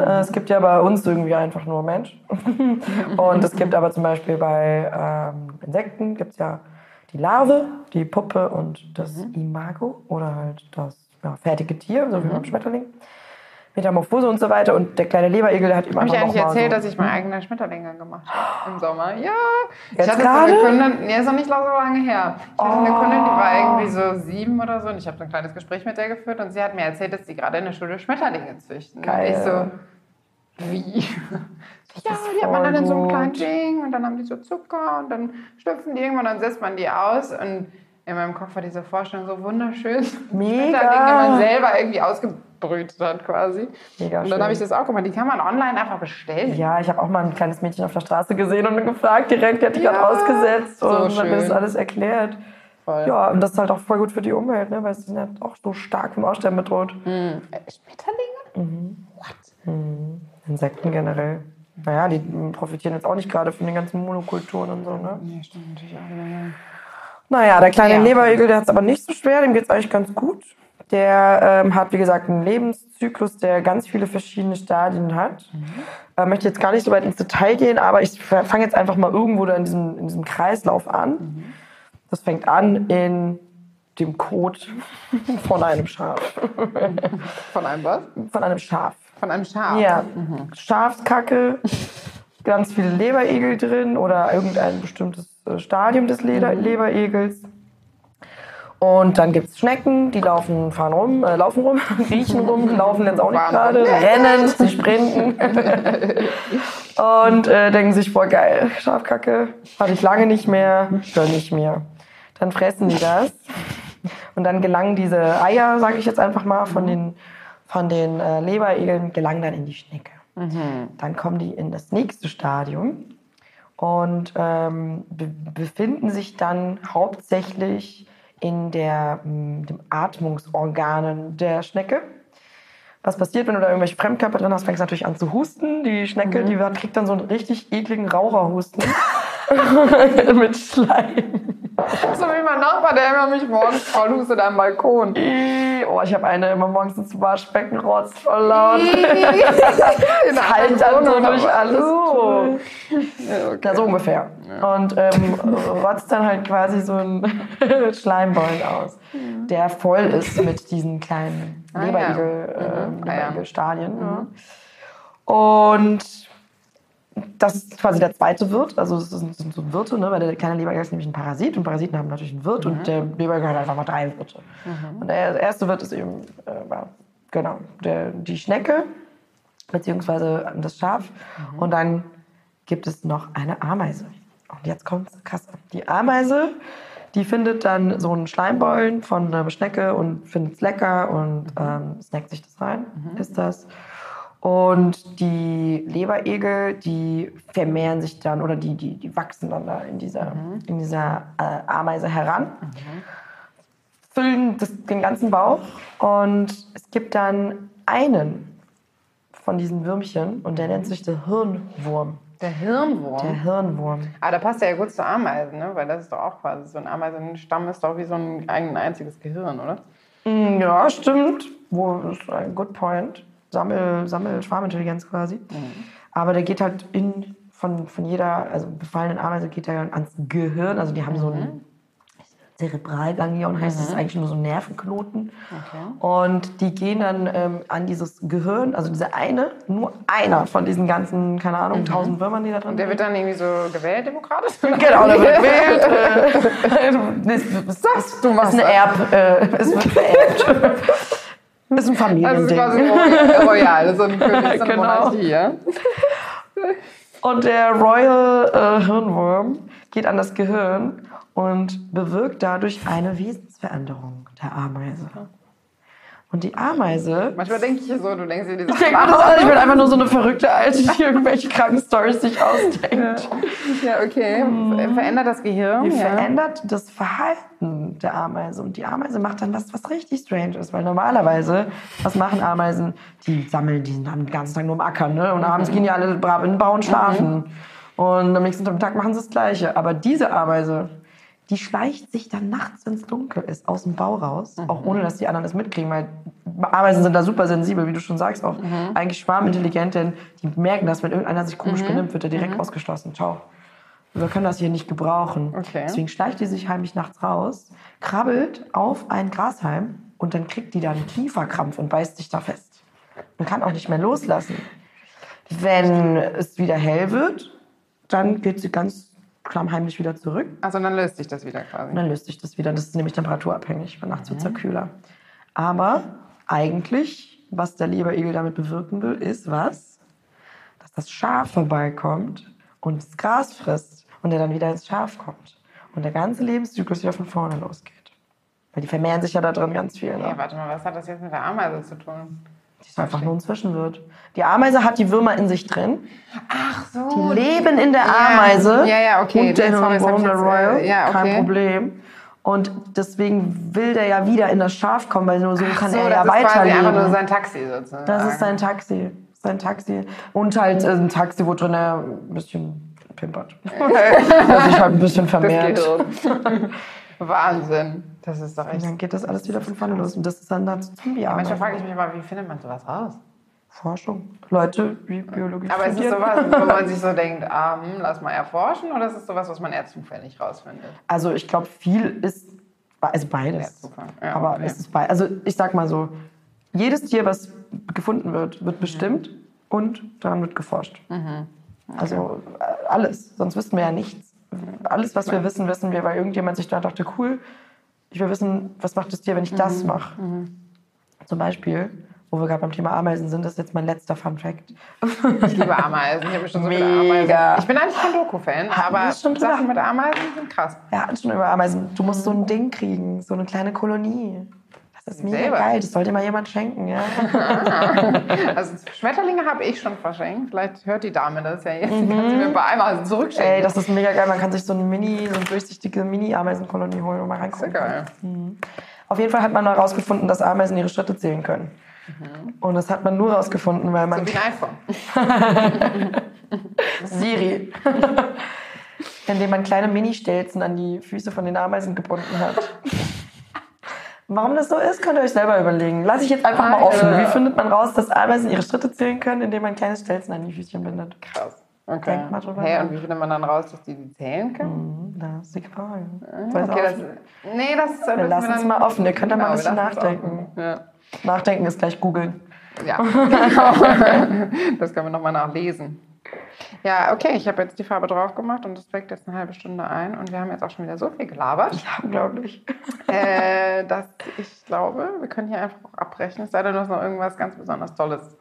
Äh, es gibt ja bei uns irgendwie einfach nur Mensch. Und es gibt aber zum Beispiel bei ähm, Insekten gibt's ja die Larve, die Puppe und das Imago oder halt das ja, fertige Tier, so wie beim Schmetterling. Metamorphose und so weiter. Und der kleine Leberegel, der hat ihm Habe ich eigentlich erzählt, so, dass ich mal eigene Schmetterlinge gemacht habe im Sommer? Ja. Jetzt ich hatte gerade? so eine Kundin, nee, ist noch nicht so lange her. Ich hatte eine Oh. Kundin, die war irgendwie so sieben oder so und ich habe so ein kleines Gespräch mit der geführt und sie hat mir erzählt, dass die gerade in der Schule Schmetterlinge züchten. Geil. Und ich so, wie? Ja, die hat man dann in so einem kleinen Ding und dann haben die so Zucker und dann schlüpfen die irgendwann, dann setzt man die aus und in meinem Kopf war diese Vorstellung so wunderschön. Mega. Schmetterling, den man selber irgendwie ausgebrütet hat quasi. Mega und dann schön. habe ich das auch gemacht. Die kann man online einfach bestellen. Ja, ich habe auch mal ein kleines Mädchen auf der Straße gesehen und gefragt direkt, die hat die Ja, gerade ausgesetzt so und hat mir das schön. alles erklärt. Voll. Ja, und das ist halt auch voll gut für die Umwelt, ne? weil sie sind ja auch so stark vom Aussterben bedroht. Äh, Schmetterlinge? What? Insekten generell. Naja, die profitieren jetzt auch nicht gerade von den ganzen Monokulturen und so, ne? Nee, stimmt natürlich auch ja. Naja, der kleine Ja. Leberegel, der hat es aber nicht so schwer, dem geht es eigentlich ganz gut. Der ähm, hat, wie gesagt, einen Lebenszyklus, der ganz viele verschiedene Stadien hat. Äh, möchte jetzt gar nicht so weit ins Detail gehen, aber ich fange jetzt einfach mal irgendwo da in diesem, in diesem Kreislauf an. Das fängt an in dem Kot von einem Schaf. Von einem was? Von einem Schaf. Von einem Schaf. Ja, Schafskacke, ganz viele Leberegel drin oder irgendein bestimmtes äh, Stadium des Leder Leberegels. Und dann gibt es Schnecken, die laufen, fahren rum, äh, laufen rum, riechen rum, laufen jetzt auch nicht gerade, rennen, sie sprinten. und äh, denken sich, boah geil, Schafkacke, hatte ich lange nicht mehr, gönn ich mir. Dann fressen die das. Und dann gelangen diese Eier, sage ich jetzt einfach mal, von den, von den äh, Leberegeln, gelangen dann in die Schnecke. Dann kommen die in das nächste Stadium. und ähm, be befinden sich dann hauptsächlich in der, m, dem Atmungsorganen der Schnecke. Was passiert, wenn du da irgendwelche Fremdkörper drin hast, fängst du natürlich an zu husten. Die Schnecke, die wird, kriegt dann so einen richtig ekligen Raucherhusten mit Schleim. So wie mein Nachbar, der immer mich morgens voll hustet am Balkon. Oh, ich habe eine immer morgens ins Waschbecken rotzt voll laut. Das halt dann so durch alles. Oh. Ja, so ungefähr. Und ähm, rotzt dann halt quasi so einen Schleimbollen aus, der voll ist mit diesen kleinen Ah, ja. Leberigel, äh, Mhm. Ah, ja. Mhm. Leberigelstadien. Ja. Und das ist quasi der zweite Wirt. Also es sind, so Wirte, ne? weil der kleine Leberigel ist nämlich ein Parasit und Parasiten haben natürlich einen Wirt Mhm. und der Leberigel hat einfach mal drei Wirte. Und der erste Wirt ist eben, äh, genau, der, die Schnecke beziehungsweise das Schaf. Mhm. Und dann gibt es noch eine Ameise. Und jetzt kommt krass. Die Ameise, die findet dann so einen Schleimbollen von einer Schnecke und findet es lecker und ähm, snackt sich das rein, isst das. Und die Leberegel, die vermehren sich dann oder die, die, die wachsen dann da in dieser, in dieser äh, Ameise heran füllen das, den ganzen Bauch und es gibt dann einen von diesen Würmchen und der nennt sich der Hirnwurm. Der Hirnwurm. Der Hirnwurm. Ah, da passt der ja gut zu Ameisen, ne? Weil das ist doch auch quasi so ein Ameisenstamm ist doch wie so ein, ein einziges Gehirn, oder? Mm, Ja, stimmt. Wo ist ein good point. Sammel, Sammel Schwarmintelligenz quasi. Aber der geht halt in von, von jeder, also befallenen Ameise geht er ans Gehirn. Also die haben so einen Zerebralganglion, heißt es eigentlich nur so Nervenknoten. Und die gehen dann ähm, an dieses Gehirn, also dieser eine, nur einer von diesen ganzen, keine Ahnung, tausend Würmern, die da drin Und der wird dann irgendwie so gewählt, demokratisch? Genau, der wird gewählt. Äh, es, es, es, du machst ist ein das. Erb, äh, es wird vererbt. Ist ein Also es ist Familiending. quasi royal, royal so ein König, so eine Genau. Monarchie, ja? Und der Royal äh, Hirnwurm geht an das Gehirn und bewirkt dadurch eine Wesensveränderung der Ameise. Und die Ameise. Manchmal denke ich so, du denkst dir diese Ich denke das an, ich bin einfach nur so eine verrückte Alte, die irgendwelche kranken Stories sich ausdenkt. Ja, okay. Verändert das Gehirn? Die ja. verändert das Verhalten der Ameise. Und die Ameise macht dann was, was richtig strange ist. Weil normalerweise, was machen Ameisen? Die sammeln, die sind den ganzen Tag nur im Ackern. Ne? Und abends gehen die alle brav in den Bau und schlafen. Und am nächsten Tag machen sie das Gleiche. Aber diese Ameise, die schleicht sich dann nachts, wenn es dunkel ist, aus dem Bau raus. Auch ohne, dass die anderen das mitkriegen. Weil Ameisen sind da super sensibel, wie du schon sagst. Auch eigentlich schwarmintelligent, denn die merken das, wenn irgendeiner sich komisch benimmt, wird er direkt ausgeschlossen. Ciao. Wir können das hier nicht gebrauchen. Okay. Deswegen schleicht die sich heimlich nachts raus, krabbelt auf einen Grashalm und dann kriegt die da einen Kieferkrampf und beißt sich da fest. Und kann auch nicht mehr loslassen. Wenn es wieder hell wird, dann geht sie ganz klammheimlich wieder zurück. Also dann löst sich das wieder quasi. Und dann löst sich das wieder. Das ist nämlich temperaturabhängig, weil nachts wird es ja kühler. Aber eigentlich, was der Leberegel damit bewirken will, ist was? Dass das Schaf vorbeikommt und das Gras frisst und er dann wieder ins Schaf kommt. Und der ganze Lebenszyklus wieder von vorne losgeht. Weil die vermehren sich ja da drin ganz viel. Ne? Ja, warte mal, was hat das jetzt mit der Ameise zu tun? Die ist einfach nur ein Zwischenwirt. Die Ameise hat die Würmer in sich drin. Ach so. Die leben in der Ameise. Ja, ja, okay. Und der Sorry, das hab Hirnwurm, ich der jetzt, Royal. äh, ja, Kein okay. Problem. Und deswegen will der ja wieder in das Schaf kommen, weil nur so kann so, er das ja ist quasi einfach nur weiterleben. sein Taxi sozusagen. Das ist sein Taxi. Sein Taxi. Und halt äh, ein Taxi, wo drin er ein bisschen pimpert. Dass sich halt ein bisschen das vermehrt. Wahnsinn. Das ist doch Und echt. dann geht das alles wieder von vorne los. Und das ist dann das zombie Manchmal frage ich mich aber, wie findet man sowas raus? Forschung. Leute, wie Biologie Aber ist es studieren. sowas, wo man sich so denkt, ah, hm, lass mal erforschen, oder ist es sowas, was man eher zufällig rausfindet? Also ich glaube, viel ist also Ja, beides. Ja, Aber okay. es ist beides. Also ich sag mal so, jedes Tier, was gefunden wird, wird bestimmt und daran wird geforscht. Mhm. Also äh, alles, sonst wüssten wir ja nichts. Alles, was wir wissen, wissen wir, weil irgendjemand sich da dachte, cool, ich will wissen, was macht das Tier, wenn ich das Mhm. mache. Zum Beispiel, wo wir gerade beim Thema Ameisen sind, das ist jetzt mein letzter Fun Fact. Ich liebe Ameisen. Ich habe schon so viele Mega. Ameisen. Ich bin eigentlich kein Doku-Fan, aber das? Sachen mit Ameisen sind krass. Hatten schon über Ameisen. Du musst so ein Ding kriegen, so eine kleine Kolonie. Das ist mega Selber. geil. Das sollte mal jemand schenken, ja. Also Schmetterlinge habe ich schon verschenkt. Vielleicht hört die Dame das ja jetzt. Die kann sie mir bei einmal zurückschenken. Ey, das ist mega geil. Man kann sich so eine Mini, so eine durchsichtige Mini-Ameisenkolonie holen und mal reingucken. geil. Auf jeden Fall hat man herausgefunden, dass Ameisen ihre Schritte zählen können. Und das hat man nur herausgefunden, weil man So wie ein iPhone. Siri. Indem man kleine Mini-Stelzen an die Füße von den Ameisen gebunden hat. Warum das so ist, könnt ihr euch selber überlegen. Lass ich jetzt einfach mal offen. Wie findet man raus, dass Ameisen ihre Schritte zählen können, indem man kleine Stelzen an die Füßchen bindet? Krass. Okay. Denk mal drüber Hey, und wie findet man dann raus, dass die die zählen können? Hm, Das ist die Frage. Weiß Okay, das, nee, das ist Wir lassen es mal offen. Ihr könnt da mal ein bisschen lassen es nachdenken. Ja. Nachdenken ist gleich googeln. Ja, genau. das können wir nochmal nachlesen. Ja, okay, ich habe jetzt die Farbe drauf gemacht und das trägt jetzt eine halbe Stunde ein und wir haben jetzt auch schon wieder so viel gelabert, Ja, unglaublich. äh, dass ich glaube, wir können hier einfach auch abbrechen, es sei denn, du hast noch irgendwas ganz besonders Tolles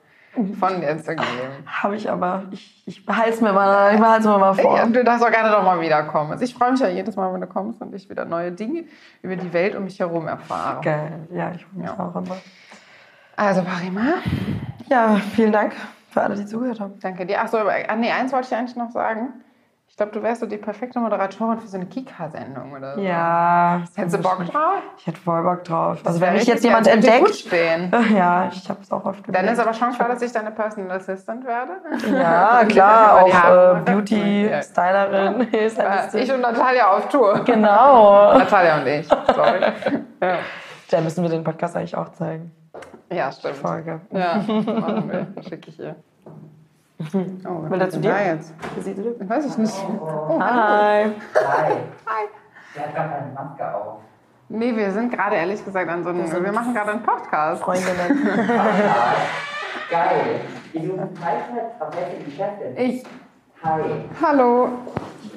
von dir zu geben. Habe ich aber. Ich, ich behalte es mir mal, ich mir mal vor. Ja, du darfst auch gerne noch mal wiederkommen. Also ich freue mich ja jedes Mal, wenn du kommst und ich wieder neue Dinge über die Welt um mich herum erfahre. Geil. Ja, ich freue mich Ja. auch immer. Also, Parima, Ja, vielen Dank für alle, die zugehört haben. danke dir. Achso, ah, nee, eins wollte ich eigentlich noch sagen. Ich glaube, du wärst so die perfekte Moderatorin für so eine Kika-Sendung oder so. Ja. Hättest du Bock drauf? Ich hätte voll Bock drauf. Also wenn mich jetzt jemand dir gut entdeckt. stehen. Ja, ich habe es auch oft Dann ist aber Chance da, dass ich deine Personal Assistant werde. Ja, klar, auch äh, Beauty, Ja. Ich und Natalia auf Tour. Genau. Natalia und ich. Sorry. Ja, Da müssen wir den Podcast eigentlich auch zeigen. Ja stimmt. Folge. Ja, machen wir. Schicke ich ihr. Oh, Will er zu dir? da jetzt? Wie sieht ihr Weiß ich nicht. Oh, Hi. Hi. Hi. Der hat gar keine Maske auf. Nee, wir sind gerade ehrlich gesagt an so einem. Wir machen gerade einen Podcast. Freundinnen. Geil. Die suchen Teilzeit, auf welche Geschäfte? Ich. Hi. Hallo.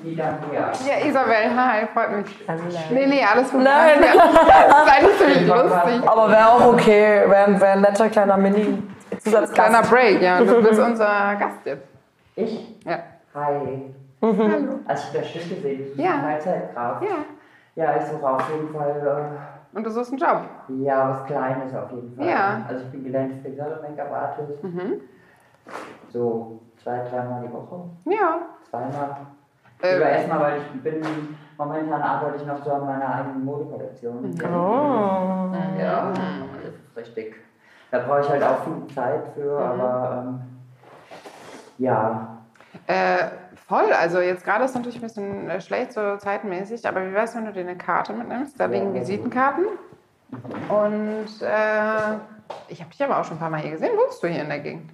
Wieder hier. Ja, Isabel. Hi, freut mich. Nee, nee, alles gut. Nein. Das ist eigentlich ziemlich lustig. Aber wäre auch okay. Wäre wär ein netter kleiner Mini-Zusatzgast. Kleiner Break, ja. Du bist unser Gast jetzt. Ich? Ja. Hi. Hallo. Also ich habe das Schiff gesehen, du Ja. Teilzeitkraft. Ja. Ja, ich suche auf jeden Fall, Und du suchst einen Job. äh, ja, was Kleines auf jeden Fall. Ja. Also ich bin gelernte Friseurin, Make-up-Artist. Mhm. So zwei, dreimal die Woche. Ja. Zweimal. Äh, Über erstmal, weil ich bin, momentan arbeite ich noch so an meiner eigenen Modekollektion. Oh. Ja, das ist richtig. Da brauche ich halt auch viel Zeit für, aber ähm, ja. Äh, voll. Also jetzt gerade ist natürlich ein bisschen äh, schlecht so zeitmäßig, aber wie wär's, wenn du dir eine Karte mitnimmst? Da liegen Visitenkarten. Und äh, ich habe dich aber auch schon ein paar Mal hier gesehen. Wohnst du hier in der Gegend?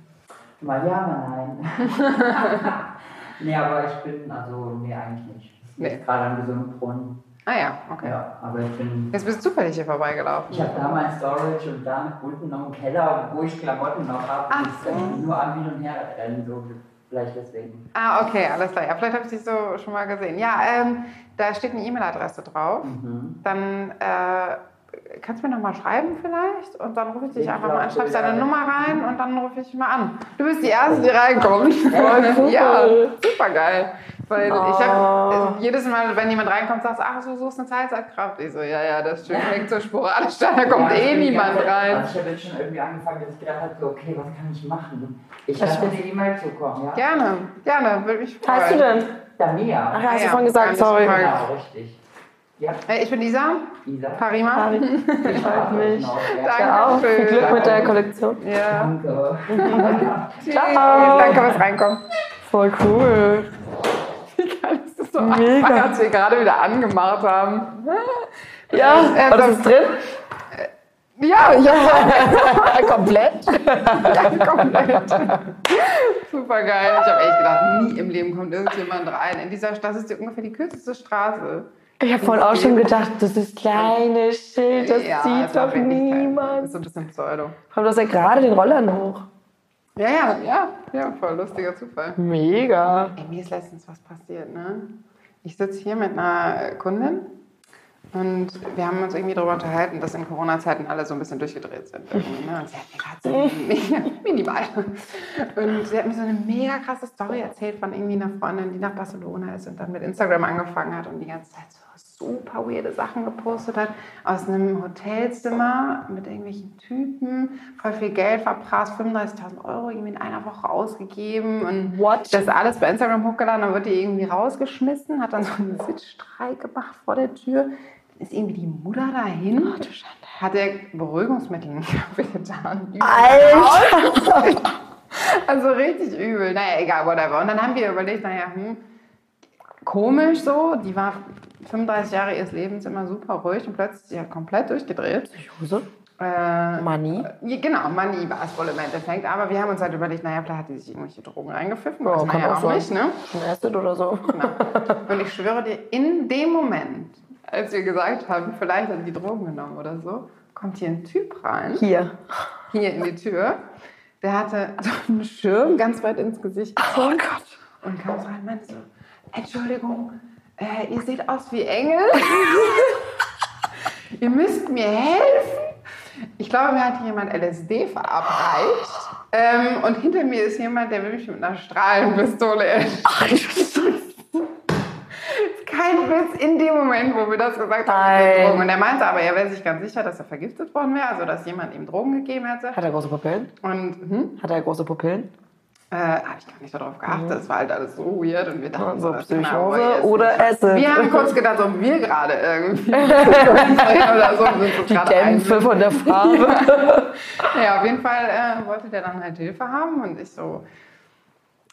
Mal ja, mal nein. nee, aber ich bin, also, nee, eigentlich nicht. Nee. Jetzt gerade am Gesundbrunnen. Ah ja, okay. Ja, aber ich bin. Jetzt bist du zufällig hier vorbeigelaufen. Ich habe da mein Storage und da unten noch einen Keller, wo ich Klamotten noch habe. Ach ist nur am Hin und Her rennen, so vielleicht deswegen. Ah, okay, alles klar. Ja, vielleicht habe ich dich so schon mal gesehen. Ja, ähm, da steht eine E-Mail-Adresse drauf. Mhm. Dann äh, kannst du mir noch mal schreiben vielleicht und dann rufe ich dich Ich einfach glaub, mal an, schreibst ja. deine Nummer rein und dann rufe ich dich mal an. Du bist die Erste, die reinkommt. ja, super geil. Weil ich habe jedes Mal, wenn jemand reinkommt, sagst du, ach, du suchst eine Teilzeitkraft. Ich so, ja, ja, das stimmt, klingt so sporadisch, da kommt Ja, eh niemand rein. Also ich habe jetzt schon irgendwie angefangen, dass ich gedacht habe, so, okay, was kann ich machen? Ich lasse dir eine E-Mail zukommen, ja? Gerne, gerne, würde mich freuen. heißt du denn? Damia. Ach ja, hast Ja, du vorhin gesagt, sorry. Genau, richtig. Ja, Ich bin Lisa, Isa. Parima. Freut mich. Genau, Danke. viel Glück mit der Kollektion. Ja. Danke. Ciao. Danke fürs Reinkommen. Voll cool. Wie geil ist das so Mega. einfach, als wir gerade wieder angemacht haben. Ja, Äh, aber das das- ist drin? Ja, ja. komplett. Ja, komplett. Super geil. Ich habe echt gedacht, nie im Leben kommt irgendjemand rein. In dieser Straße ist die ungefähr die kürzeste Straße. Ich habe vorhin auch schon gedacht, das ist kleine Schild, das Ja, sieht doch klein. Das niemand. ist so ein bisschen Pseudo. Aber du hast ja gerade den Rollern hoch. Ja, ja, ja, ja, voll lustiger Zufall. Mega. Ey, mir ist letztens was passiert, ne? Ich sitze hier mit einer Kundin und wir haben uns irgendwie darüber unterhalten, dass in Corona-Zeiten alle so ein bisschen durchgedreht sind. Ne? Und sie hat mir gerade so mega, minimal. Und sie hat mir so eine mega krasse Story erzählt von irgendwie einer Freundin, die nach Barcelona ist und dann mit Instagram angefangen hat und die ganze Zeit so super weirde Sachen gepostet hat. Aus einem Hotelzimmer mit irgendwelchen Typen, voll viel Geld verprasst, 35.000 Euro irgendwie in einer Woche ausgegeben. Und What? das alles bei Instagram hochgeladen, dann wird die irgendwie rausgeschmissen, hat dann so einen Sitzstreik gemacht vor der Tür. Ist irgendwie die Mutter dahin. Hat er Beruhigungsmittel in den Kaffee getan. Alter! Also richtig übel. Naja, egal, whatever. Und dann haben wir überlegt, naja, hm, komisch so. Die war 35 Jahre ihres Lebens immer super ruhig und plötzlich sie hat komplett durchgedreht. Psychose? Äh, Money? ja, genau, Money war es wohl im Endeffekt. Aber wir haben uns halt überlegt, naja, vielleicht hat die sich irgendwelche Drogen reingepfiffen. Ja, kann ja auch auch nicht, ne? Ein Acid oder so? Und ich schwöre dir, in dem Moment, als wir gesagt haben, vielleicht hat die Drogen genommen oder so, kommt hier ein Typ rein. Hier. hier in die Tür. Der hatte so einen Schirm ganz weit ins Gesicht gezogen und kam so rein und meinte so, Entschuldigung, äh, ihr seht aus wie Engel. ihr müsst mir helfen. Ich glaube, mir hat jemand LSD verabreicht. Ähm, und hinter mir ist jemand, der will mich mit einer Strahlenpistole erschießen. Kein Witz, in dem Moment, wo wir das gesagt haben. Drogen. Und er meinte aber, er wäre sich ganz sicher, dass er vergiftet worden wäre, also dass jemand ihm Drogen gegeben hätte. Hat er große Pupillen? Und hm, Hat er große Pupillen? Äh, habe ich gar nicht darauf geachtet. Es war halt alles so weird und wir dachten, So kann er Psychose jetzt oder. Acid? Wir haben kurz gedacht, ob wir gerade irgendwie oder so sind uns Die Dämpfe von der Farbe. Ja, auf jeden Fall äh, wollte der dann halt Hilfe haben und ich so,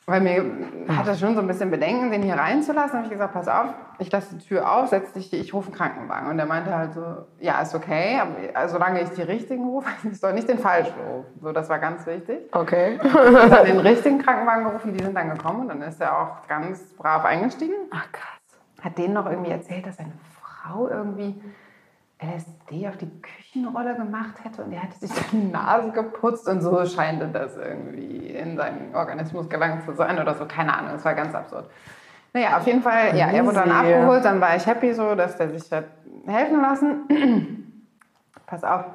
weil mir hatte schon so ein bisschen Bedenken, den hier reinzulassen, habe ich gesagt, pass auf, ich lasse die Tür auf, setz dich, ich rufe einen Krankenwagen. Und der meinte halt so, ja, ist okay, aber also solange ich die richtigen rufe, ich soll nicht den falschen rufen. So, das war ganz wichtig. Okay. Ich habe den richtigen Krankenwagen gerufen, die sind dann gekommen und dann ist er auch ganz brav eingestiegen. Ach krass. Hat denen noch irgendwie erzählt, dass seine Frau irgendwie LSD auf die Küchenrolle gemacht hätte und er hätte sich die Nase geputzt und so scheinte das irgendwie in seinen Organismus gelangt zu sein oder so. Keine Ahnung, es war ganz absurd. Naja, auf jeden Fall, ja, er wurde dann abgeholt, dann war ich happy so, dass der sich hat helfen lassen. Pass auf,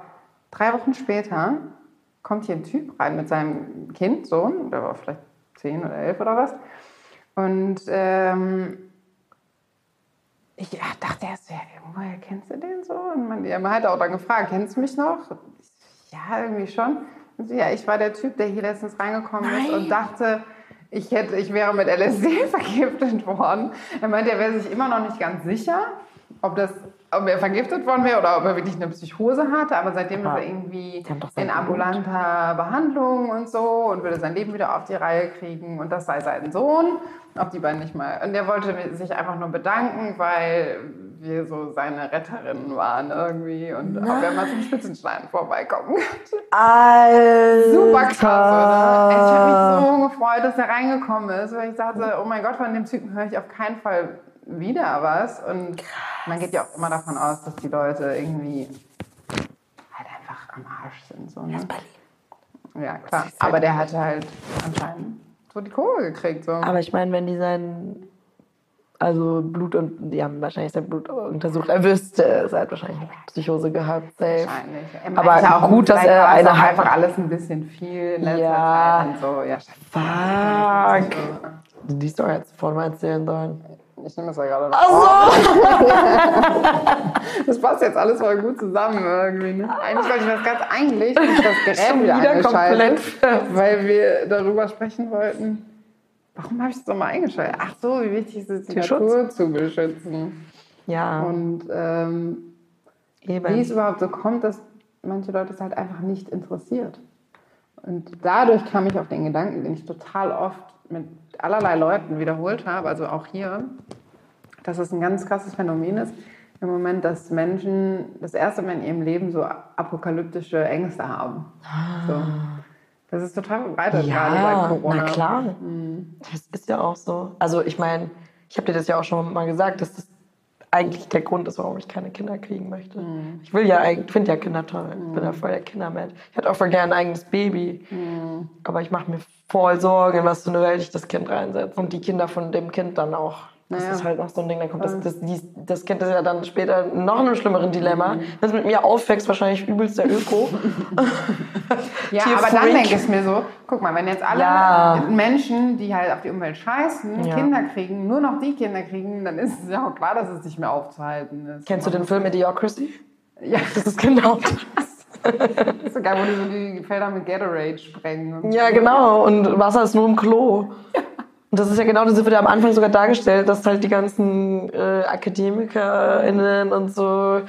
drei Wochen später kommt hier ein Typ rein mit seinem Kind, Sohn, der war vielleicht zehn oder elf oder was. Und ähm, ich dachte erst, ja, woher kennst du den so? Und man, ja, man hat auch dann gefragt, kennst du mich noch? Ich Ja, irgendwie schon. Und ja, ich war der Typ, der hier letztens reingekommen ist und dachte, ich, hätte, ich wäre mit LSD vergiftet worden. Er meinte, er wäre sich immer noch nicht ganz sicher, ob, das, ob er vergiftet worden wäre oder ob er wirklich eine Psychose hatte. Aber seitdem ist Ah, er irgendwie in ambulanter Behandlung und so und würde sein Leben wieder auf die Reihe kriegen. Und das sei sein Sohn. Ob die beiden nicht mal. Und er wollte sich einfach nur bedanken, weil wir so seine Retterinnen waren irgendwie. Und ob er mal zum Spitzenschneiden vorbeikommen könnte. Alter. Super krass, oder? Ich habe mich so gefreut, dass er reingekommen ist, weil ich dachte, oh mein Gott, von dem Typen höre ich auf keinen Fall wieder was. Und man geht ja auch immer davon aus, dass die Leute irgendwie halt einfach am Arsch sind. So, ne? Ja, klar. Aber der hatte halt anscheinend so die Kurve gekriegt. So. Aber ich meine, wenn die sein, also Blut und, die haben wahrscheinlich sein Blut untersucht, er wüsste, es hat wahrscheinlich eine Psychose gehabt, safe. Wahrscheinlich. Er Aber auch, gut, dass er eine hat. einfach alles ein bisschen viel in letzter Ja. Zeit und so. Ja, Fuck. Die Story hättest du vorhin mal erzählen sollen. Ich nehme das ja gerade noch. Ach so! das passt jetzt alles voll gut zusammen irgendwie. Ne? Eigentlich wollte ich das ganz eigentlich das Gerät Schon wieder, wieder eingeschaltet, komplett weil wir darüber sprechen wollten. Warum habe ich das nochmal eingeschaltet? Ach so, wie wichtig ist es, die Tierschutz? Natur zu beschützen. Ja, Und ähm, wie es überhaupt so kommt, dass manche Leute es halt einfach nicht interessiert. Und dadurch kam ich auf den Gedanken, den ich total oft mit allerlei Leuten wiederholt habe, also auch hier, dass es ein ganz krasses Phänomen ist, im Moment, dass Menschen das erste Mal in ihrem Leben so apokalyptische Ängste haben. So. Das ist total verbreitet gerade seit Ja, Corona. na klar. Das ist ja auch so. Also ich meine, ich habe dir das ja auch schon mal gesagt, dass das eigentlich der Grund ist, warum ich keine Kinder kriegen möchte. Ich will ja eigentlich, finde ja Kinder toll. Ich bin ja voll der Kindermensch. Ich hätte auch voll gerne ein eigenes Baby. Aber ich mache mir voll Sorgen, was für eine Welt ich das Kind reinsetze. Und die Kinder von dem Kind dann auch. Das Naja. ist halt noch so ein Ding, dann kommt das, das, dies, das Kind ist ja dann später noch in einem schlimmeren Dilemma. Das mit mir aufwächst, wahrscheinlich übelst der Öko. Ja, aber dann denke ich mir so, guck mal, wenn jetzt alle Ja. Menschen, die halt auf die Umwelt scheißen, Ja. Kinder kriegen, nur noch die Kinder kriegen, dann ist es ja auch klar, dass es nicht mehr aufzuhalten ist. Kennst du den Film Idiocracy? Ja, Das ist genau das ist so geil, wo die so die Felder mit Gatorade sprengen. Ja, genau. Und Wasser ist nur im Klo. Und das ist ja genau, das wird ja am Anfang sogar dargestellt, dass halt die ganzen äh, AkademikerInnen und so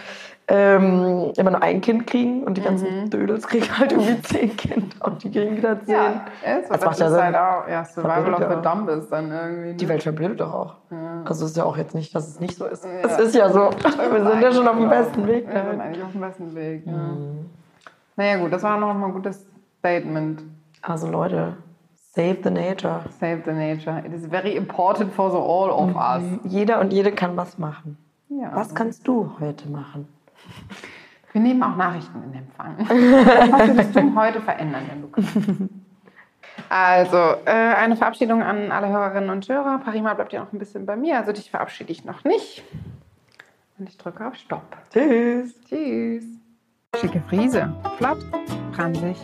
ähm, immer nur ein Kind kriegen und die ganzen Dödels kriegen halt irgendwie zehn Kinder und die kriegen wieder zehn. Ja, so. Das das, macht ja Sinn. halt auch ja, Survival of the ja. Dumbest dann irgendwie. ne? Die Welt verblödet doch auch. Also ist ja auch jetzt nicht, dass es nicht so ist. Ja. Es ist ja so. Wir sind ja schon auf dem besten Weg. Wir sind Ja. eigentlich auf dem besten Weg. Ja. Naja, gut, das war noch mal ein gutes Statement. Also Leute, save the nature. Save the nature. It is very important for the all of us. Jeder und jede kann was machen. Ja. Was kannst du heute machen? Wir nehmen auch Nachrichten in Empfang. Was würdest du heute verändern, wenn du kannst? Also, äh, eine Verabschiedung an alle Hörerinnen und Hörer. Parima bleibt ja noch ein bisschen bei mir, also dich verabschiede ich noch nicht. Und ich drücke auf Stopp. Tschüss. Tschüss. Schicke Friese. Flott, pransig,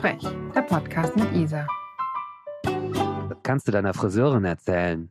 frech. Der Podcast mit Isa. Kannst du deiner Friseurin erzählen.